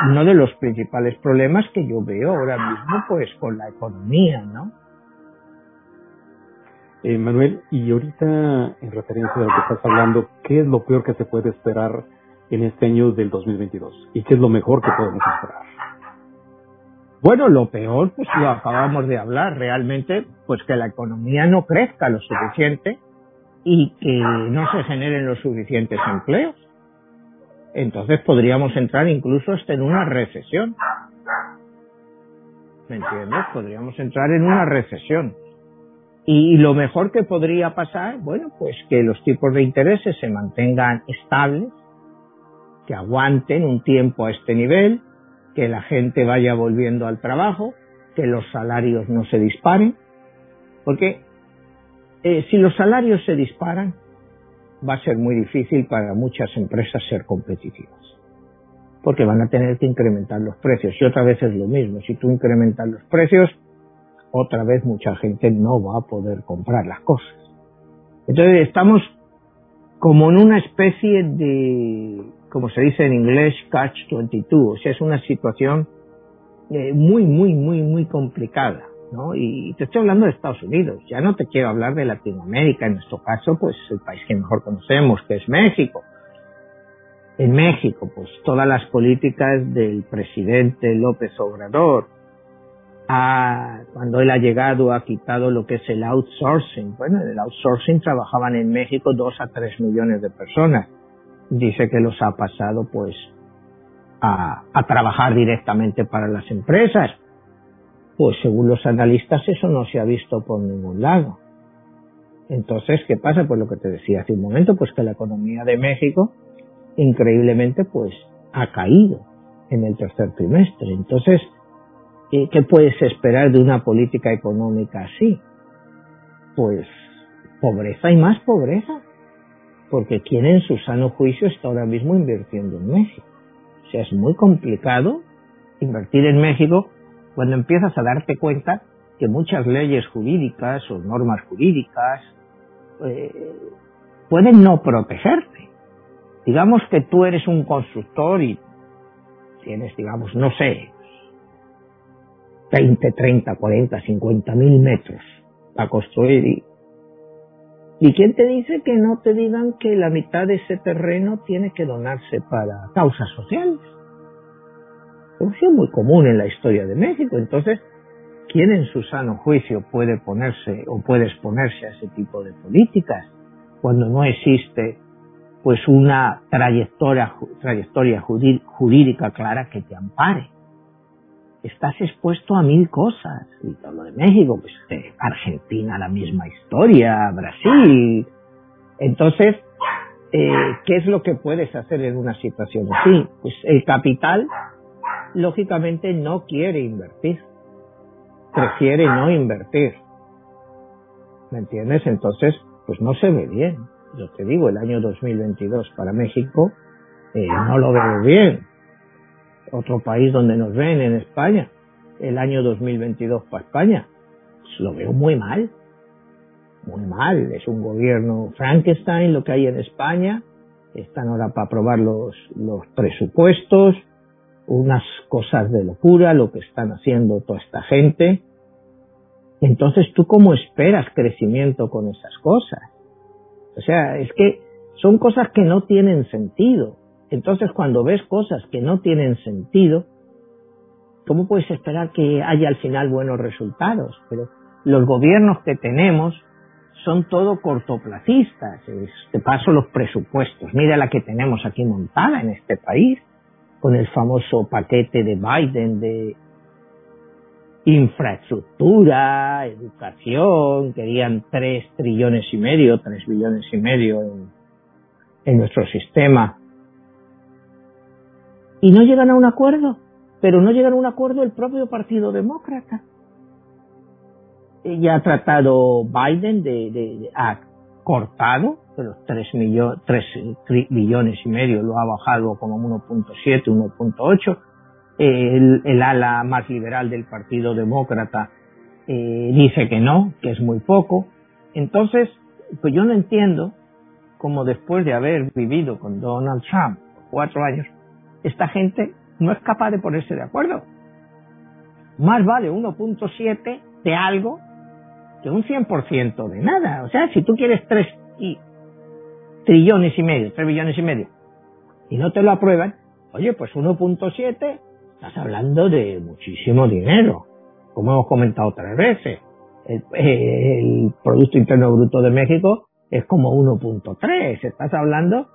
uno de los principales problemas que yo veo ahora mismo, pues, con la economía, ¿no? Eh, Manuel, y ahorita, en referencia a lo que estás hablando, ¿qué es lo peor que se puede esperar en este año del 2022? ¿Y qué es lo mejor que podemos esperar? Bueno, lo peor, pues lo acabamos de hablar, realmente, pues que la economía no crezca lo suficiente y que no se generen los suficientes empleos. entonces podríamos entrar incluso hasta en una recesión. ¿Me entiendes? Podríamos entrar en una recesión. Y lo mejor que podría pasar, bueno, pues que los tipos de intereses se mantengan estables, que aguanten un tiempo a este nivel, que la gente vaya volviendo al trabajo, que los salarios no se disparen, porque eh, si los salarios se disparan, va a ser muy difícil para muchas empresas ser competitivas. Porque van a tener que incrementar los precios. Y otra vez es lo mismo. Si tú incrementas los precios, otra vez mucha gente no va a poder comprar las cosas. Entonces estamos como en una especie de, como se dice en inglés, catch 22. O sea, es una situación eh, muy, muy, muy, muy complicada. ¿no? Y te estoy hablando de Estados Unidos, ya no te quiero hablar de Latinoamérica, en nuestro caso, pues el país que mejor conocemos, que es México. En México, pues todas las políticas del presidente López Obrador, cuando él ha llegado ha quitado lo que es el outsourcing. Bueno, en el outsourcing trabajaban en México dos a tres millones de personas. Dice que los ha pasado pues a, a trabajar directamente para las empresas pues según los analistas eso no se ha visto por ningún lado. Entonces, ¿qué pasa? Pues lo que te decía hace un momento, pues que la economía de México increíblemente pues ha caído en el tercer trimestre. Entonces, ¿qué puedes esperar de una política económica así? Pues pobreza y más pobreza. Porque ¿quién en su sano juicio está ahora mismo invirtiendo en México? O sea, es muy complicado invertir en México cuando empiezas a darte cuenta que muchas leyes jurídicas o normas jurídicas eh, pueden no protegerte. Digamos que tú eres un constructor y tienes, digamos, no sé, 20, 30, 40, 50 mil metros para construir y, ¿Y quién te dice que no te digan que la mitad de ese terreno tiene que donarse para causas sociales? es muy común en la historia de México. Entonces, ¿quién en su sano juicio puede ponerse o puede exponerse a ese tipo de políticas cuando no existe pues una trayectoria, trayectoria jurídica clara que te ampare? Estás expuesto a mil cosas. Y todo lo de México, pues Argentina la misma historia, Brasil. Entonces, eh, ¿qué es lo que puedes hacer en una situación así? Pues el capital lógicamente no quiere invertir, prefiere no invertir. ¿Me entiendes? Entonces, pues no se ve bien. Yo te digo, el año 2022 para México eh, no lo veo bien. Otro país donde nos ven, en España, el año 2022 para España, lo veo muy mal. Muy mal. Es un gobierno Frankenstein lo que hay en España. Están ahora para aprobar los, los presupuestos unas cosas de locura lo que están haciendo toda esta gente. Entonces, ¿tú cómo esperas crecimiento con esas cosas? O sea, es que son cosas que no tienen sentido. Entonces, cuando ves cosas que no tienen sentido, ¿cómo puedes esperar que haya al final buenos resultados? Pero los gobiernos que tenemos son todo cortoplacistas. Te paso los presupuestos. Mira la que tenemos aquí montada en este país con el famoso paquete de Biden de infraestructura, educación, querían tres trillones y medio, tres billones y medio en, en nuestro sistema. Y no llegan a un acuerdo, pero no llegan a un acuerdo el propio Partido Demócrata. Ya ha tratado Biden de, de, ha cortado los 3, millones, 3 billones y medio lo ha bajado como 1.7, 1.8. El, el, ala más liberal del Partido Demócrata eh, dice que no, que es muy poco. Entonces, pues yo no entiendo cómo después de haber vivido con Donald Trump cuatro años, esta gente no es capaz de ponerse de acuerdo. Más vale 1.7 de algo que un 100% de nada. O sea, si tú quieres 3 y trillones y medio, 3 billones y medio, y no te lo aprueban, oye, pues 1.7, estás hablando de muchísimo dinero, como hemos comentado otras veces. El, Producto Interno Bruto de México es como 1.3, estás hablando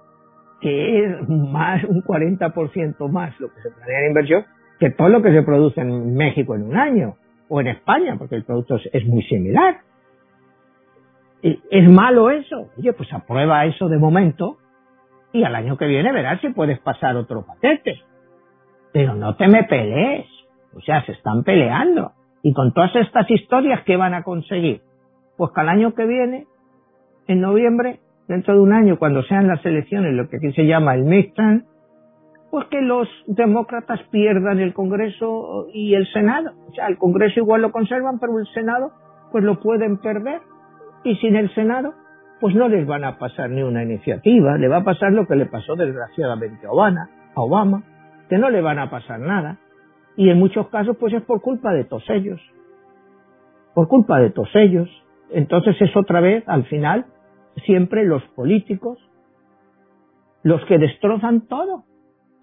que es más un 40% más lo que se planea en inversión que todo lo que se produce en México en un año o en España, porque el producto es, muy similar. ¿Es malo eso? Oye, pues aprueba eso de momento y al año que viene verás si puedes pasar otro paquete. Pero no te me pelees. O sea, se están peleando. Y con todas estas historias, ¿qué van a conseguir? Pues que al año que viene, en noviembre, dentro de un año, cuando sean las elecciones, lo que aquí se llama el midterm, pues que los demócratas pierdan el Congreso y el Senado. O sea, el Congreso igual lo conservan, pero el Senado pues lo pueden perder. Y sin el Senado, pues no les van a pasar ni una iniciativa. Le va a pasar lo que le pasó desgraciadamente a Obama, a Obama, que no le van a pasar nada. Y en muchos casos, pues es por culpa de todos ellos. Por culpa de todos ellos. Entonces es otra vez, al final, siempre los políticos los que destrozan todo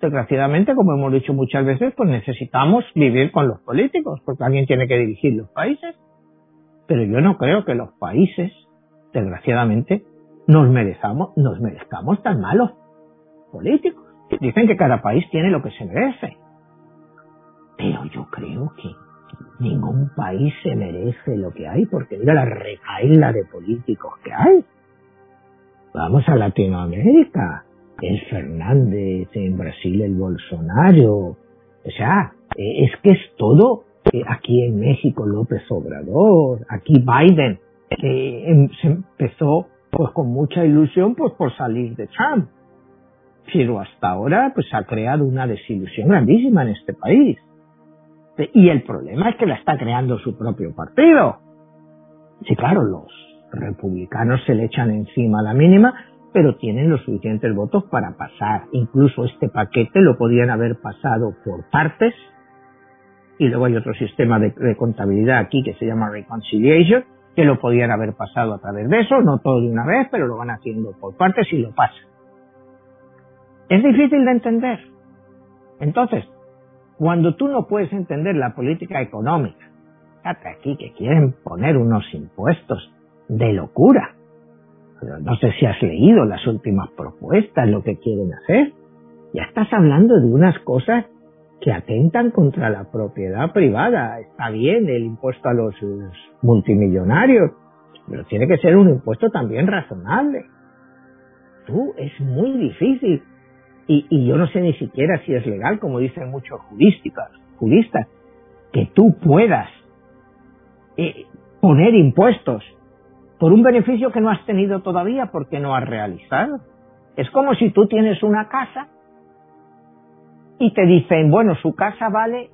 desgraciadamente, como hemos dicho muchas veces, pues necesitamos vivir con los políticos, porque alguien tiene que dirigir los países. Pero yo no creo que los países, desgraciadamente, nos merezcamos, nos merezcamos tan malos políticos. Dicen que cada país tiene lo que se merece. Pero yo creo que ningún país se merece lo que hay, porque mira la recaída de políticos que hay. Vamos a Latinoamérica el Fernández, en Brasil el Bolsonaro. O sea, eh, es que es todo. Eh, aquí en México López Obrador, aquí Biden, que em, se empezó pues con mucha ilusión pues por salir de Trump. Pero hasta ahora pues ha creado una desilusión grandísima en este país. Y el problema es que la está creando su propio partido. Sí, claro, los republicanos se le echan encima a la mínima pero tienen los suficientes votos para pasar. Incluso este paquete lo podían haber pasado por partes. Y luego hay otro sistema de, contabilidad aquí que se llama reconciliation, que lo podían haber pasado a través de eso, no todo de una vez, pero lo van haciendo por partes y lo pasan. Es difícil de entender. Entonces, cuando tú no puedes entender la política económica, fíjate aquí que quieren poner unos impuestos de locura, no sé si has leído las últimas propuestas, lo que quieren hacer. Ya estás hablando de unas cosas que atentan contra la propiedad privada. Está bien el impuesto a los multimillonarios, pero tiene que ser un impuesto también razonable. Tú, es muy difícil. Y, yo no sé ni siquiera si es legal, como dicen muchos juristas, juristas que tú puedas eh, poner impuestos por un beneficio que no has tenido todavía porque no has realizado. Es como si tú tienes una casa y te dicen, bueno, su casa vale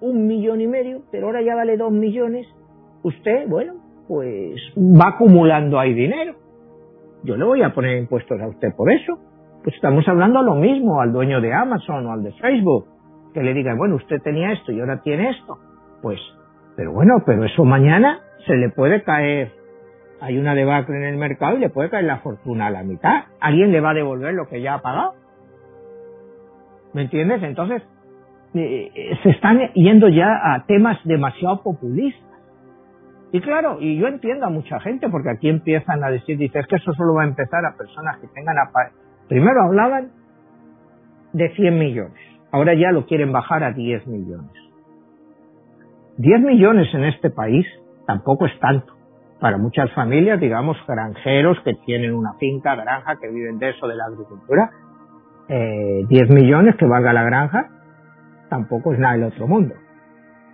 un millón y medio, pero ahora ya vale dos millones. Usted, bueno, pues va acumulando ahí dinero. Yo le voy a poner impuestos a usted por eso. Pues estamos hablando lo mismo al dueño de Amazon o al de Facebook, que le diga, bueno, usted tenía esto y ahora tiene esto. Pues, pero bueno, pero eso mañana se le puede caer hay una debacle en el mercado y le puede caer la fortuna a la mitad. Alguien le va a devolver lo que ya ha pagado. ¿Me entiendes? Entonces, eh, eh, se están yendo ya a temas demasiado populistas. Y claro, y yo entiendo a mucha gente, porque aquí empiezan a decir, dice, es que eso solo va a empezar a personas que tengan... Primero hablaban de 100 millones, ahora ya lo quieren bajar a 10 millones. 10 millones en este país tampoco es tanto para muchas familias, digamos, granjeros que tienen una finca, granja, que viven de eso, de la agricultura, eh, 10 millones que valga la granja, tampoco es nada del otro mundo.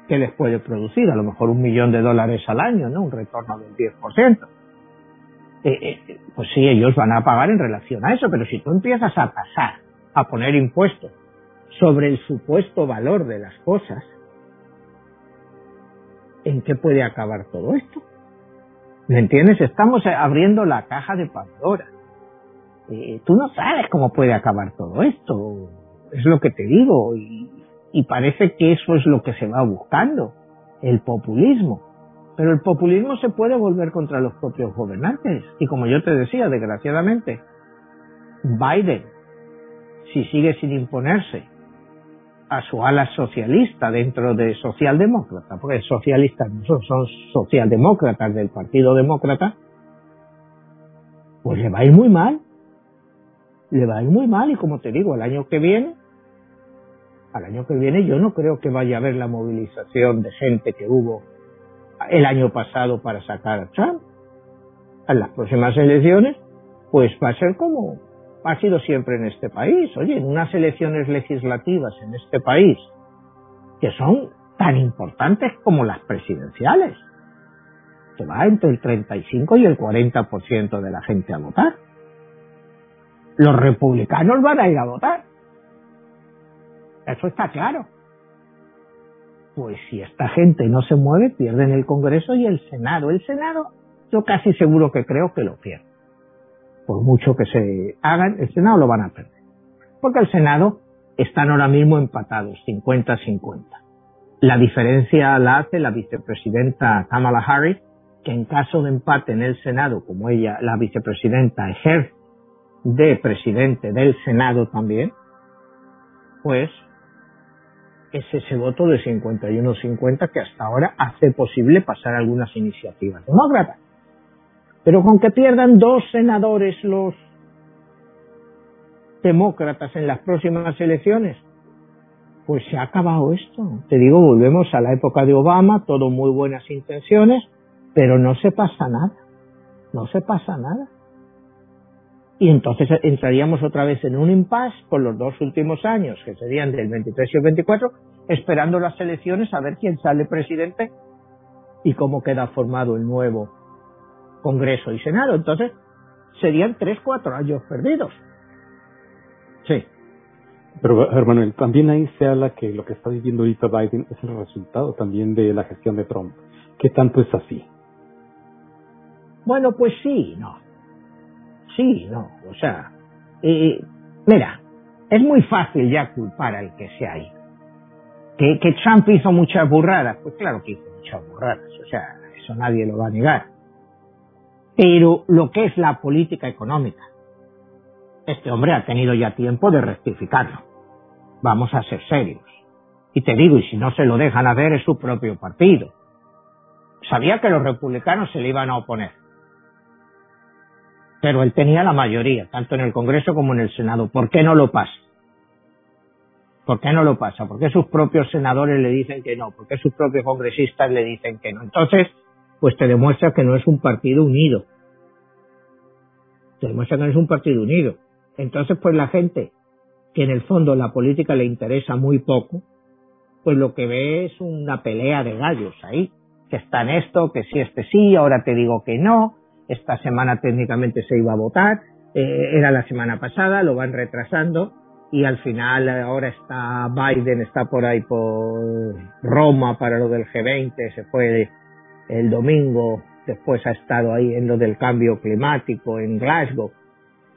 ¿Qué les puede producir? A lo mejor un millón de dólares al año, ¿no? Un retorno del 10%. Eh, eh, pues sí, ellos van a pagar en relación a eso, pero si tú empiezas a pasar, a poner impuestos sobre el supuesto valor de las cosas, ¿en qué puede acabar todo esto? ¿Me entiendes? Estamos abriendo la caja de Pandora. Eh, tú no sabes cómo puede acabar todo esto. Es lo que te digo. Y, y parece que eso es lo que se va buscando. El populismo. Pero el populismo se puede volver contra los propios gobernantes. Y como yo te decía, desgraciadamente, Biden, si sigue sin imponerse a su ala socialista dentro de socialdemócrata, porque socialistas no son, socialdemócratas del Partido Demócrata, pues le va a ir muy mal. le va a ir muy mal y como te digo, el año que viene, al año que viene yo no creo que vaya a haber la movilización de gente que hubo el año pasado para sacar a Trump. En las próximas elecciones, pues va a ser como ha sido siempre en este país. Oye, en unas elecciones legislativas en este país, que son tan importantes como las presidenciales, se va entre el 35 y el 40% de la gente a votar. Los republicanos van a ir a votar. Eso está claro. Pues si esta gente no se mueve, pierden el Congreso y el Senado. El Senado, yo casi seguro que creo que lo pierden. Por mucho que se hagan, el Senado lo van a perder. Porque el Senado están ahora mismo empatados, 50-50. La diferencia la hace la vicepresidenta Kamala Harris, que en caso de empate en el Senado, como ella, la vicepresidenta, ejerce de presidente del Senado también, pues es ese voto de 51-50 que hasta ahora hace posible pasar algunas iniciativas demócratas. Pero con que pierdan dos senadores los demócratas en las próximas elecciones, pues se ha acabado esto. Te digo, volvemos a la época de Obama, todo muy buenas intenciones, pero no se pasa nada. No se pasa nada. Y entonces entraríamos otra vez en un impasse por los dos últimos años, que serían del 23 y el 24, esperando las elecciones a ver quién sale presidente y cómo queda formado el nuevo Congreso y Senado. Entonces, serían tres, cuatro años perdidos. Sí. Pero, hermano, también ahí se habla que lo que está viviendo ahorita Biden es el resultado también de la gestión de Trump. ¿Qué tanto es así? Bueno, pues sí, no. Sí, no. O sea, eh, mira, es muy fácil ya culpar al que sea ahí. Que, que Trump hizo muchas burradas, pues claro que hizo muchas burradas, o sea, eso nadie lo va a negar. Pero lo que es la política económica, este hombre ha tenido ya tiempo de rectificarlo. Vamos a ser serios. Y te digo, y si no se lo dejan hacer es su propio partido. Sabía que los republicanos se le iban a oponer. Pero él tenía la mayoría, tanto en el Congreso como en el Senado. ¿Por qué no lo pasa? ¿Por qué no lo pasa? ¿Por qué sus propios senadores le dicen que no? ¿Por qué sus propios congresistas le dicen que no? Entonces, pues te demuestra que no es un partido unido. Te demuestra que no es un partido unido. Entonces, pues la gente que en el fondo la política le interesa muy poco, pues lo que ve es una pelea de gallos ahí, que está en esto, que sí, este sí, ahora te digo que no, esta semana técnicamente se iba a votar, eh, era la semana pasada, lo van retrasando y al final ahora está Biden, está por ahí por Roma para lo del G20, se fue el domingo, después ha estado ahí en lo del cambio climático en Glasgow,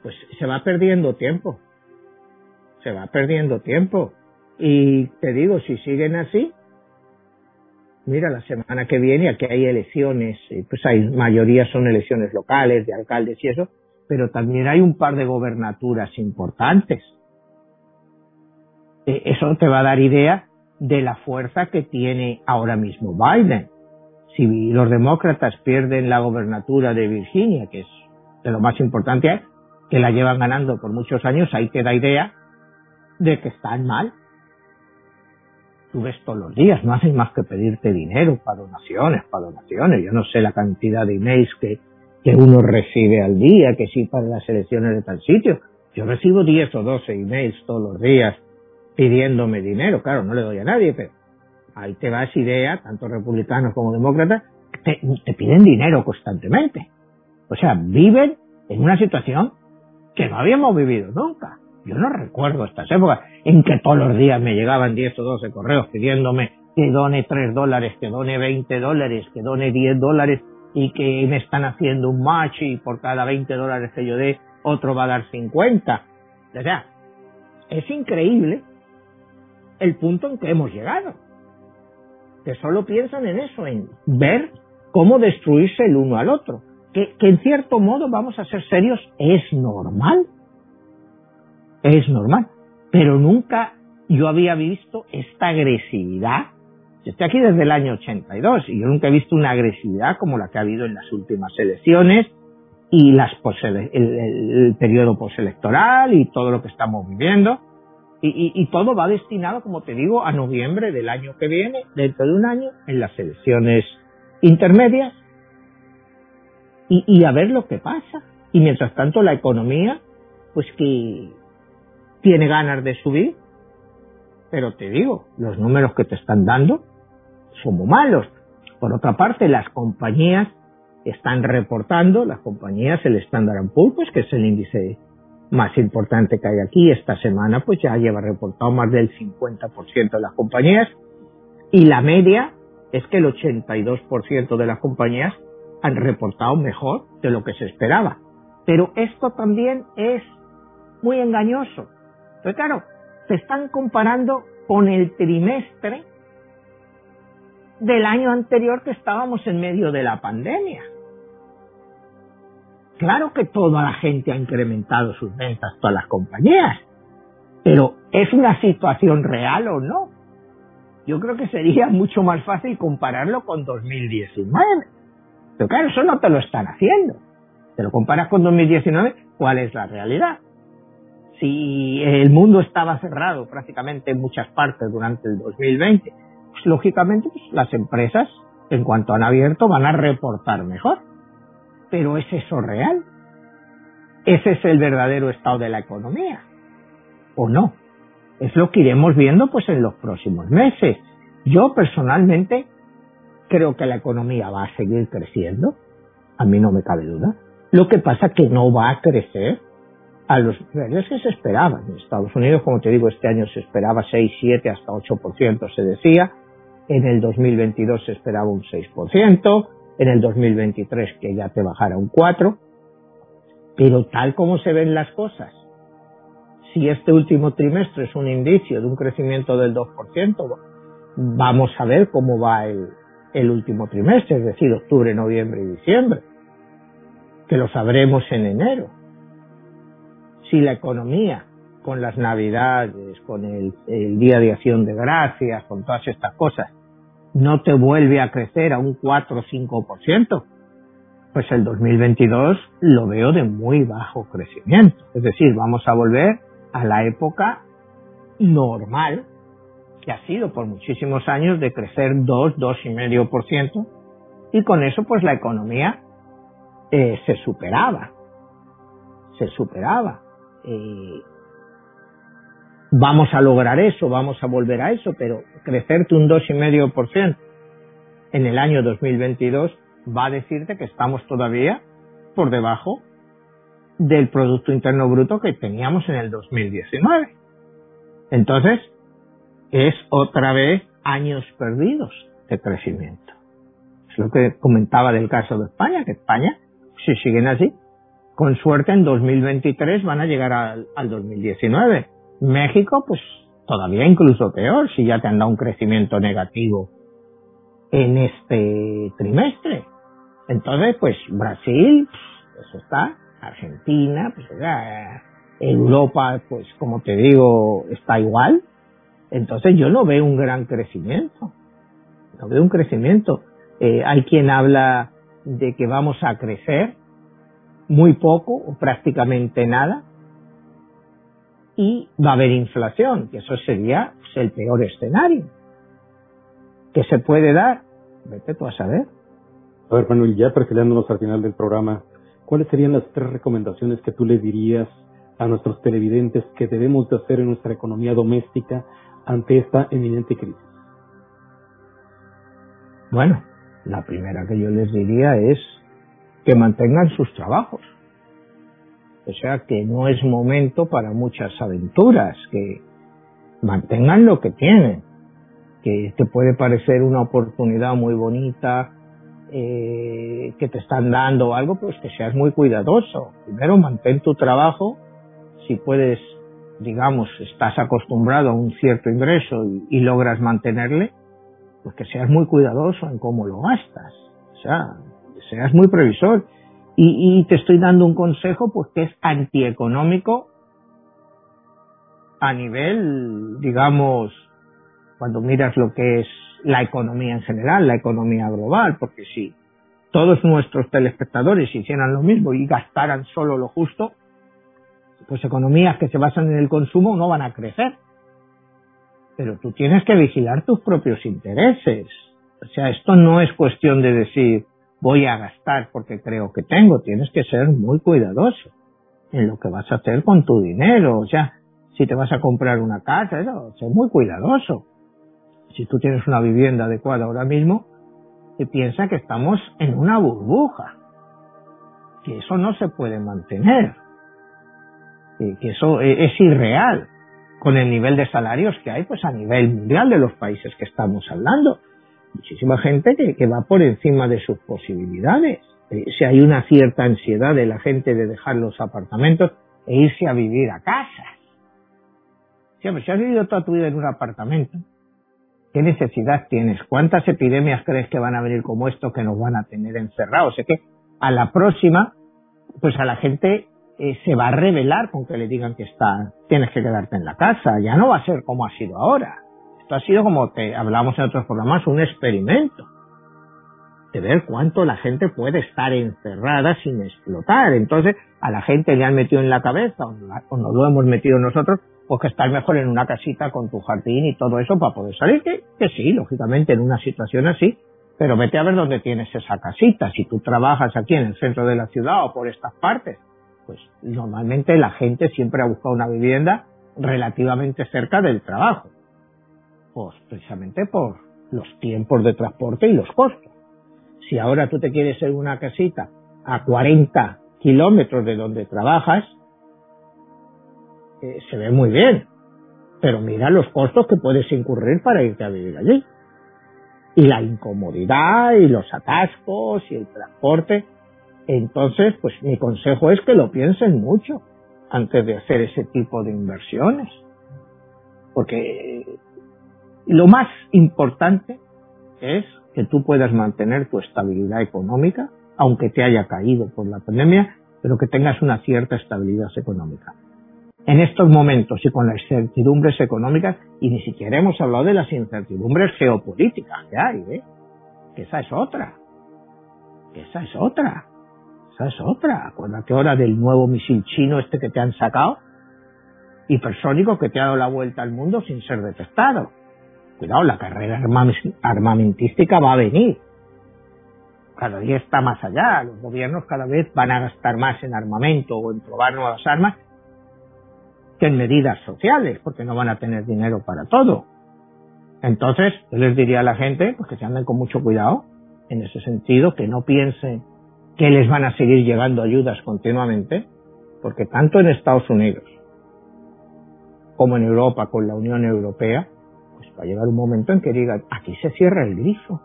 pues se va perdiendo tiempo, se va perdiendo tiempo. Y te digo, si siguen así, mira, la semana que viene aquí hay elecciones, pues hay mayoría son elecciones locales, de alcaldes y eso, pero también hay un par de gobernaturas importantes. E, eso te va a dar idea de la fuerza que tiene ahora mismo Biden. Si los demócratas pierden la gobernatura de Virginia, que es de lo más importante, que la llevan ganando por muchos años, ahí te da idea de que están mal tú ves todos los días, no hacen más que pedirte dinero para donaciones, para donaciones. Yo no sé la cantidad de emails que, que uno recibe al día, que sí para las elecciones de tal sitio. Yo recibo 10 o 12 emails todos los días pidiéndome dinero. Claro, no le doy a nadie, pero ahí te vas idea, tanto republicanos como demócratas, te, te piden dinero constantemente. O sea, viven en una situación que no habíamos vivido nunca. Yo no recuerdo estas épocas en que todos los días me llegaban 10 o 12 correos pidiéndome que done 3 dólares, que done 20 dólares, que done 10 dólares y que me están haciendo un match y por cada 20 dólares que yo dé, otro va a dar 50. O sea, es increíble el punto en que hemos llegado. Que solo piensan en eso, en ver cómo destruirse el uno al otro. Que, que en cierto modo, vamos a ser serios, es normal es normal. Pero nunca yo había visto esta agresividad. Estoy aquí desde el año 82 y yo nunca he visto una agresividad como la que ha habido en las últimas elecciones y las el, periodo postelectoral y todo lo que estamos viviendo. Y, todo va destinado, como te digo, a noviembre del año que viene, dentro de un año, en las elecciones intermedias, y, y a ver lo que pasa. Y mientras tanto la economía, pues que tiene ganas de subir, pero te digo, los números que te están dando son muy malos. Por otra parte, las compañías están reportando, las compañías, el Standard Poor's, pues que es el índice más importante que hay aquí, esta semana pues ya lleva reportado más del 50% de las compañías y la media es que el 82% de las compañías han reportado mejor de lo que se esperaba. Pero esto también es muy engañoso. Pero claro, se están comparando con el trimestre del año anterior que estábamos en medio de la pandemia. Claro que toda la gente ha incrementado sus ventas, todas las compañías, pero ¿es una situación real o no? Yo creo que sería mucho más fácil compararlo con 2019. Pero claro, eso no te lo están haciendo. Te lo comparas con 2019, ¿cuál es la realidad? Si el mundo estaba cerrado prácticamente en muchas partes durante el 2020, pues lógicamente pues, las empresas, en cuanto han abierto, van a reportar mejor. Pero ¿es eso real? ¿Ese es el verdadero estado de la economía? ¿O no? Es lo que iremos viendo pues en los próximos meses. Yo personalmente creo que la economía va a seguir creciendo, a mí no me cabe duda. Lo que pasa que no va a crecer a los niveles que se esperaban. En Estados Unidos, como te digo, este año se esperaba 6, 7, hasta 8% se decía. En el 2022 se esperaba un 6% en el 2023 que ya te bajara un 4, pero tal como se ven las cosas, si este último trimestre es un indicio de un crecimiento del 2%, vamos a ver cómo va el, el último trimestre, es decir, octubre, noviembre y diciembre, que lo sabremos en enero. Si la economía, con las navidades, con el, el Día de Acción de Gracias, con todas estas cosas, no te vuelve a crecer a un 4 o 5%, pues el 2022 lo veo de muy bajo crecimiento. Es decir, vamos a volver a la época normal que ha sido por muchísimos años de crecer 2, 2,5% y con eso pues la economía eh, se superaba, se superaba. Eh, vamos a lograr eso, vamos a volver a eso, pero crecerte un 2,5% en el año 2022 va a decirte que estamos todavía por debajo del Producto Interno Bruto que teníamos en el 2019. Entonces, es otra vez años perdidos de crecimiento. Es lo que comentaba del caso de España, que España, si siguen así, con suerte en 2023 van a llegar al, al 2019 México, pues todavía incluso peor, si ya te han dado un crecimiento negativo en este trimestre. Entonces, pues Brasil, pues, eso está, Argentina, pues ya, Europa, pues como te digo, está igual. Entonces yo no veo un gran crecimiento. No veo un crecimiento. Eh, hay quien habla de que vamos a crecer muy poco o prácticamente nada y va a haber inflación, que eso sería pues, el peor escenario. que se puede dar? Vete tú a saber. A ver, Manuel, ya perfilándonos al final del programa, ¿cuáles serían las tres recomendaciones que tú le dirías a nuestros televidentes que debemos de hacer en nuestra economía doméstica ante esta eminente crisis? Bueno, la primera que yo les diría es que mantengan sus trabajos. O sea que no es momento para muchas aventuras, que mantengan lo que tienen, que te puede parecer una oportunidad muy bonita eh, que te están dando algo, pues que seas muy cuidadoso. Primero mantén tu trabajo, si puedes, digamos, estás acostumbrado a un cierto ingreso y, y logras mantenerle, pues que seas muy cuidadoso en cómo lo gastas. O sea, seas muy previsor y, te estoy dando un consejo pues que es antieconómico a nivel, digamos, cuando miras lo que es la economía en general, la economía global, porque si, todos nuestros telespectadores hicieran lo mismo y gastaran solo lo justo, pues economías que se basan en el consumo no van a crecer. Pero tú tienes que vigilar tus propios intereses. O sea, esto no es cuestión de decir voy a gastar porque creo que tengo. Tienes que ser muy cuidadoso en lo que vas a hacer con tu dinero. O sea, si te vas a comprar una casa, eso, sé muy cuidadoso. Si tú tienes una vivienda adecuada ahora mismo, te piensa que estamos en una burbuja, que eso no se puede mantener, que eso e, es irreal con el nivel de salarios que hay pues a nivel mundial de los países que estamos hablando. Muchísima gente que, va por encima de sus posibilidades. Eh, si hay una cierta ansiedad de la gente de dejar los apartamentos e irse a vivir a casas. Si, has vivido toda tu vida en un apartamento, ¿qué necesidad tienes? ¿Cuántas epidemias crees que van a venir como esto que nos van a tener encerrados? Es que a la próxima, pues a la gente eh, se va a revelar con que le digan que está, tienes que quedarte en la casa. Ya no va a ser como ha sido ahora. Ha sido como te hablamos en otros programas, un experimento de ver cuánto la gente puede estar encerrada sin explotar. Entonces, a la gente le han metido en la cabeza, o nos lo hemos metido nosotros, pues que estar mejor en una casita con tu jardín y todo eso para poder salir. Que, que sí, lógicamente, en una situación así, pero vete a ver dónde tienes esa casita. Si tú trabajas aquí en el centro de la ciudad o por estas partes, pues normalmente la gente siempre ha buscado una vivienda relativamente cerca del trabajo. Pues precisamente por los tiempos de transporte y los costos. Si ahora tú te quieres ir una casita a 40 kilómetros de donde trabajas, eh, se ve muy bien. Pero mira los costos que puedes incurrir para irte a vivir allí. Y la incomodidad y los atascos y el transporte. Entonces, pues mi consejo es que lo piensen mucho antes de hacer ese tipo de inversiones. Porque lo más importante es que tú puedas mantener tu estabilidad económica, aunque te haya caído por la pandemia, pero que tengas una cierta estabilidad económica. En estos momentos y con las incertidumbres económicas, y ni siquiera hemos hablado de las incertidumbres geopolíticas que hay, ¿eh? que esa es otra, que esa es otra. Esa es otra. Acuérdate ahora del nuevo misil chino este que te han sacado, hipersónico que te ha dado la vuelta al mundo sin ser detectado. Cuidado, la carrera armamentística va a venir. Cada día está más allá. Los gobiernos cada vez van a gastar más en armamento o en probar nuevas armas que en medidas sociales, porque no van a tener dinero para todo. Entonces, yo les diría a la gente pues, que se anden con mucho cuidado en ese sentido, que no piensen que les van a seguir llegando ayudas continuamente, porque tanto en Estados Unidos como en Europa con la Unión Europea, pues va a llegar un momento en que digan, aquí se cierra el grifo.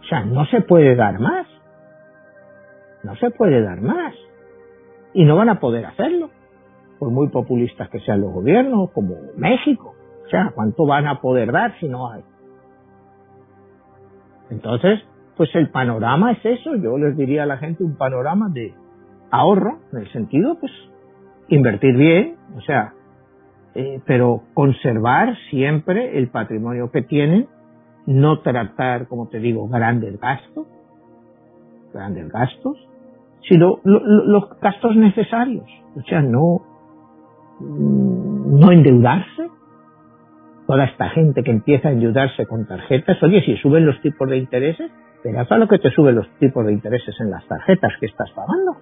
O sea, no se puede dar más. No se puede dar más. Y no van a poder hacerlo, por muy populistas que sean los gobiernos, como México. O sea, ¿cuánto van a poder dar si no hay? Entonces, pues el panorama es eso, yo les diría a la gente un panorama de ahorro, en el sentido, pues, invertir bien, o sea, eh, pero conservar siempre el patrimonio que tienen, no tratar, como te digo, grandes gastos, grandes gastos, sino los gastos necesarios, o sea, no, no endeudarse, toda esta gente que empieza a endeudarse con tarjetas, oye, si suben los tipos de intereses, verás a lo que te suben los tipos de intereses en las tarjetas que estás pagando.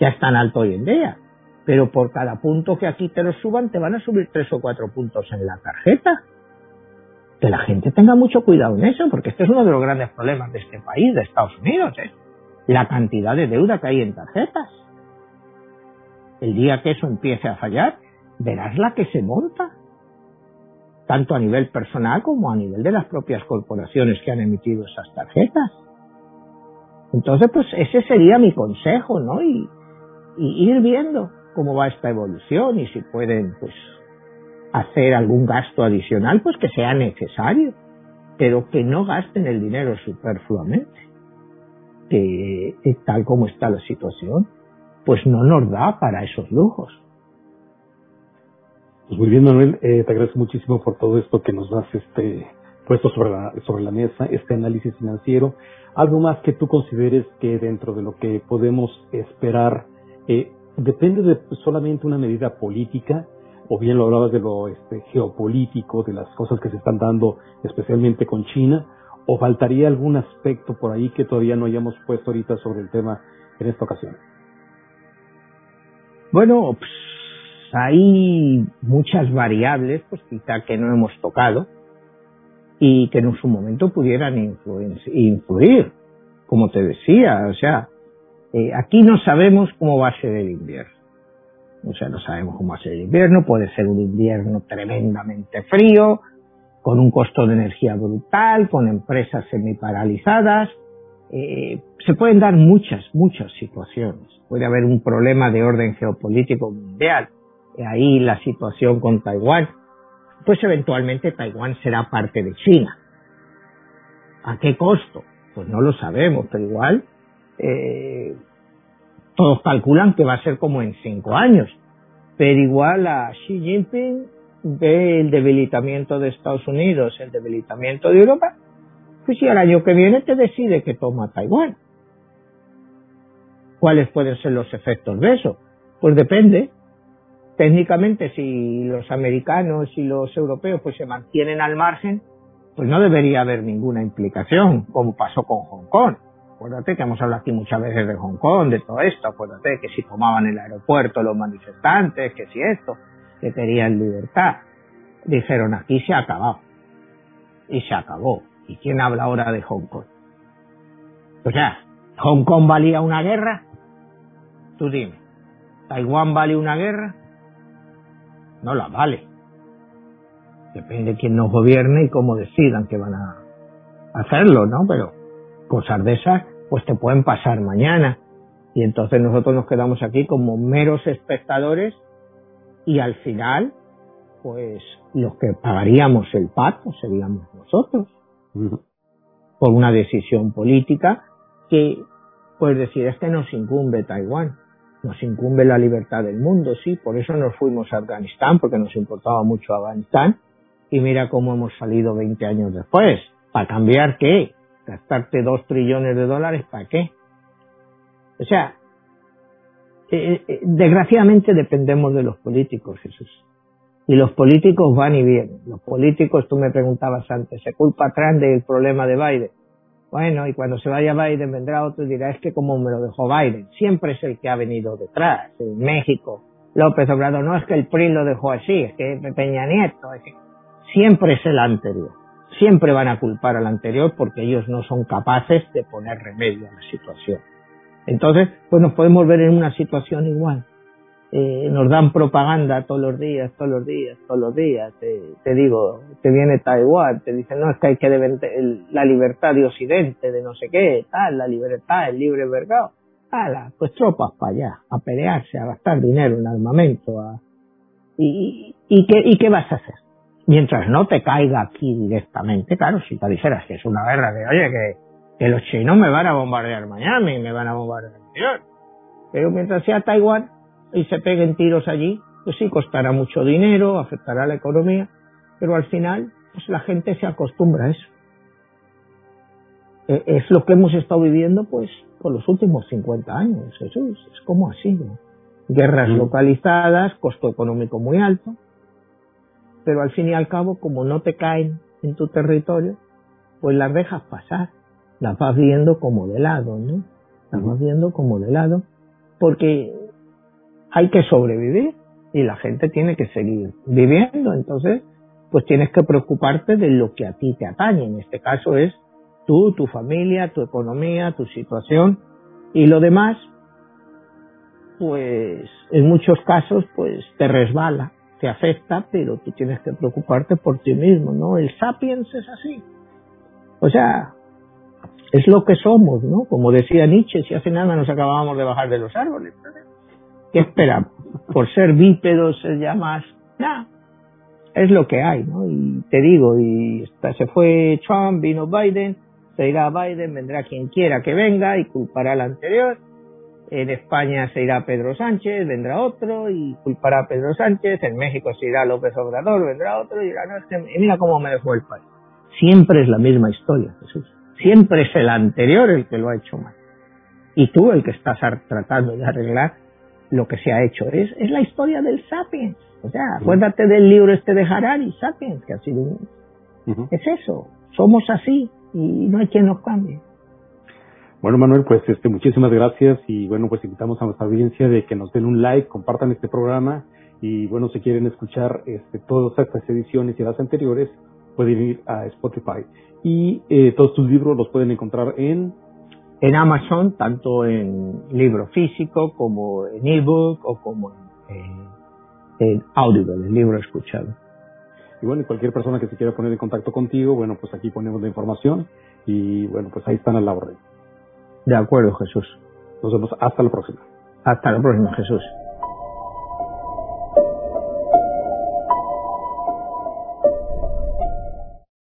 Ya es tan alto hoy en día. Pero por cada punto que aquí te lo suban, te van a subir tres o cuatro puntos en la tarjeta. Que la gente tenga mucho cuidado en eso, porque este es uno de los grandes problemas de este país, de Estados Unidos, ¿eh? la cantidad de deuda que hay en tarjetas. El día que eso empiece a fallar, verás la que se monta tanto a nivel personal como a nivel de las propias corporaciones que han emitido esas tarjetas. Entonces, pues ese sería mi consejo, ¿no? Y, ir viendo cómo va esta evolución y si pueden, pues, hacer algún gasto adicional, pues que sea necesario, pero que no gasten el dinero superfluamente, que tal como está la situación, pues no nos da para esos lujos. Pues muy bien, Manuel, eh, te agradezco muchísimo por todo esto que nos das este puesto sobre la, sobre la mesa este análisis financiero. Algo más que tú consideres que dentro de lo que podemos esperar eh, depende de solamente una medida política, o bien lo hablabas de lo este, geopolítico, de las cosas que se están dando especialmente con China, o faltaría algún aspecto por ahí que todavía no hayamos puesto ahorita sobre el tema en esta ocasión. Bueno, pues, hay muchas variables, pues quizá que no hemos tocado y que en su momento pudieran influir, como te decía, o sea, eh, aquí no sabemos cómo va a ser el invierno. O sea, no sabemos cómo va a ser el invierno, puede ser un invierno tremendamente frío, con un costo de energía brutal, con empresas semiparalizadas. Eh, se pueden dar muchas, muchas situaciones. Puede haber un problema de orden geopolítico mundial. ahí la situación con Taiwán. Pues eventualmente Taiwán será parte de China. ¿A qué costo? Pues no lo sabemos, pero igual eh, todos calculan que va a ser como en cinco años. Pero igual a Xi Jinping ve el debilitamiento de Estados Unidos, el debilitamiento de Europa, pues si el año que viene te decide que toma Taiwán. ¿Cuáles pueden ser los efectos de eso? Pues depende. Técnicamente, si los americanos y los europeos pues se mantienen al margen, pues no debería haber ninguna implicación, como pasó con Hong Kong. Acuérdate que hemos hablado aquí muchas veces de Hong Kong, de todo esto. Acuérdate que si tomaban el aeropuerto los manifestantes, que si esto, que querían libertad. Dijeron, aquí se ha acabado. Y se acabó. ¿Y quién habla ahora de Hong Kong? O sea, ¿Hong Kong valía una guerra? Tú dime. ¿Taiwán vale una guerra? No la vale. Depende de quién nos gobierne y cómo decidan que van a hacerlo, ¿no? Pero cosas de esas, pues te pueden pasar mañana. Y entonces nosotros nos quedamos aquí como meros espectadores y al final, pues los que pagaríamos el pato seríamos nosotros. Por una decisión política que, pues decir, es que nos incumbe Taiwán, nos incumbe la libertad del mundo, sí, por eso nos fuimos a Afganistán, porque nos importaba mucho Afganistán, y mira cómo hemos salido 20 años después. ¿Para cambiar qué? ¿Gastarte dos trillones de dólares para qué? O sea, eh, eh, desgraciadamente dependemos de los políticos, Jesús. Y los políticos van y vienen. Los políticos, tú me preguntabas antes, ¿se culpa Trump del problema de Biden? Bueno, y cuando se vaya Biden vendrá otro y dirá, es que como me lo dejó Biden, siempre es el que ha venido detrás. En México, López Obrador, no es que el PRI lo dejó así, es que Peña Nieto, es que siempre es el anterior. Siempre van a culpar al anterior porque ellos no son capaces de poner remedio a la situación. Entonces, pues nos podemos ver en una situación igual. Eh, nos dan propaganda todos los días, todos los días, todos los días. te digo, te viene Taiwán, te dicen, no, es que hay que el, la libertad de Occidente, de no sé qué, tal, la libertad, el libre mercado. Ala, pues tropas para allá, a pelearse, a gastar dinero en armamento. A... ¿Y, y, qué, ¿Y qué vas a hacer? Mientras no te caiga aquí directamente, claro, si te dijeras que es una guerra de, oye, que que los chinos me van a bombardear Miami, me van a bombardear New York. Pero mientras sea Taiwán y se peguen tiros allí, pues sí costará mucho dinero, afectará la economía, pero al final, pues la gente se acostumbra a eso. E, es lo que hemos estado viviendo, pues, por los últimos 50 años, Jesús. Es como así, ¿no? Guerras localizadas, costo económico muy alto, pero al fin y al cabo, como no te caen en tu territorio, pues las dejas pasar la vas viendo como de lado, ¿no? La vas viendo como de lado, porque hay que sobrevivir y la gente tiene que seguir viviendo, entonces, pues tienes que preocuparte de lo que a ti te atañe, en este caso es tú, tu familia, tu economía, tu situación. Y lo demás, pues en muchos casos, pues te resbala, te afecta, pero tú tienes que preocuparte por ti mismo, ¿no? El sapiens es así. O sea, es lo que somos, ¿no? Como decía Nietzsche, si hace nada nos acabábamos de bajar de los árboles. ¿Qué esperamos? Por ser bípedos ya más, nada, es lo que hay, ¿no? Y te digo, y se fue Trump, vino Biden, se irá Biden, vendrá quien quiera que venga y culpará al anterior. En España se irá Pedro Sánchez, vendrá otro y culpará a Pedro Sánchez. En México se irá López Obrador, vendrá otro y dirá, no, es que mira cómo me dejó el país. Siempre es la misma historia, Jesús. Siempre es el anterior el que lo ha hecho mal. Y tú el que estás tratando de arreglar lo que se ha hecho. Es, es la historia del Sapiens. O sea, acuérdate del libro este de Harari, Sapiens, que ha sido un... Es eso. Somos así y no hay quien nos cambie. Bueno, Manuel, pues este, muchísimas gracias y bueno, pues invitamos a nuestra audiencia de que nos den un like, compartan este programa y bueno, si quieren escuchar este, todas estas ediciones y las anteriores, pueden ir a Spotify. Y eh, todos tus libros los pueden encontrar en... En Amazon, tanto en libro físico como en ebook o como en, en Audible, el libro escuchado. Y bueno, cualquier persona que se quiera poner en contacto contigo, bueno, pues aquí ponemos la información y bueno, pues ahí están a la orden. De acuerdo, Jesús. Nos vemos hasta la próxima. Hasta la próxima, Jesús.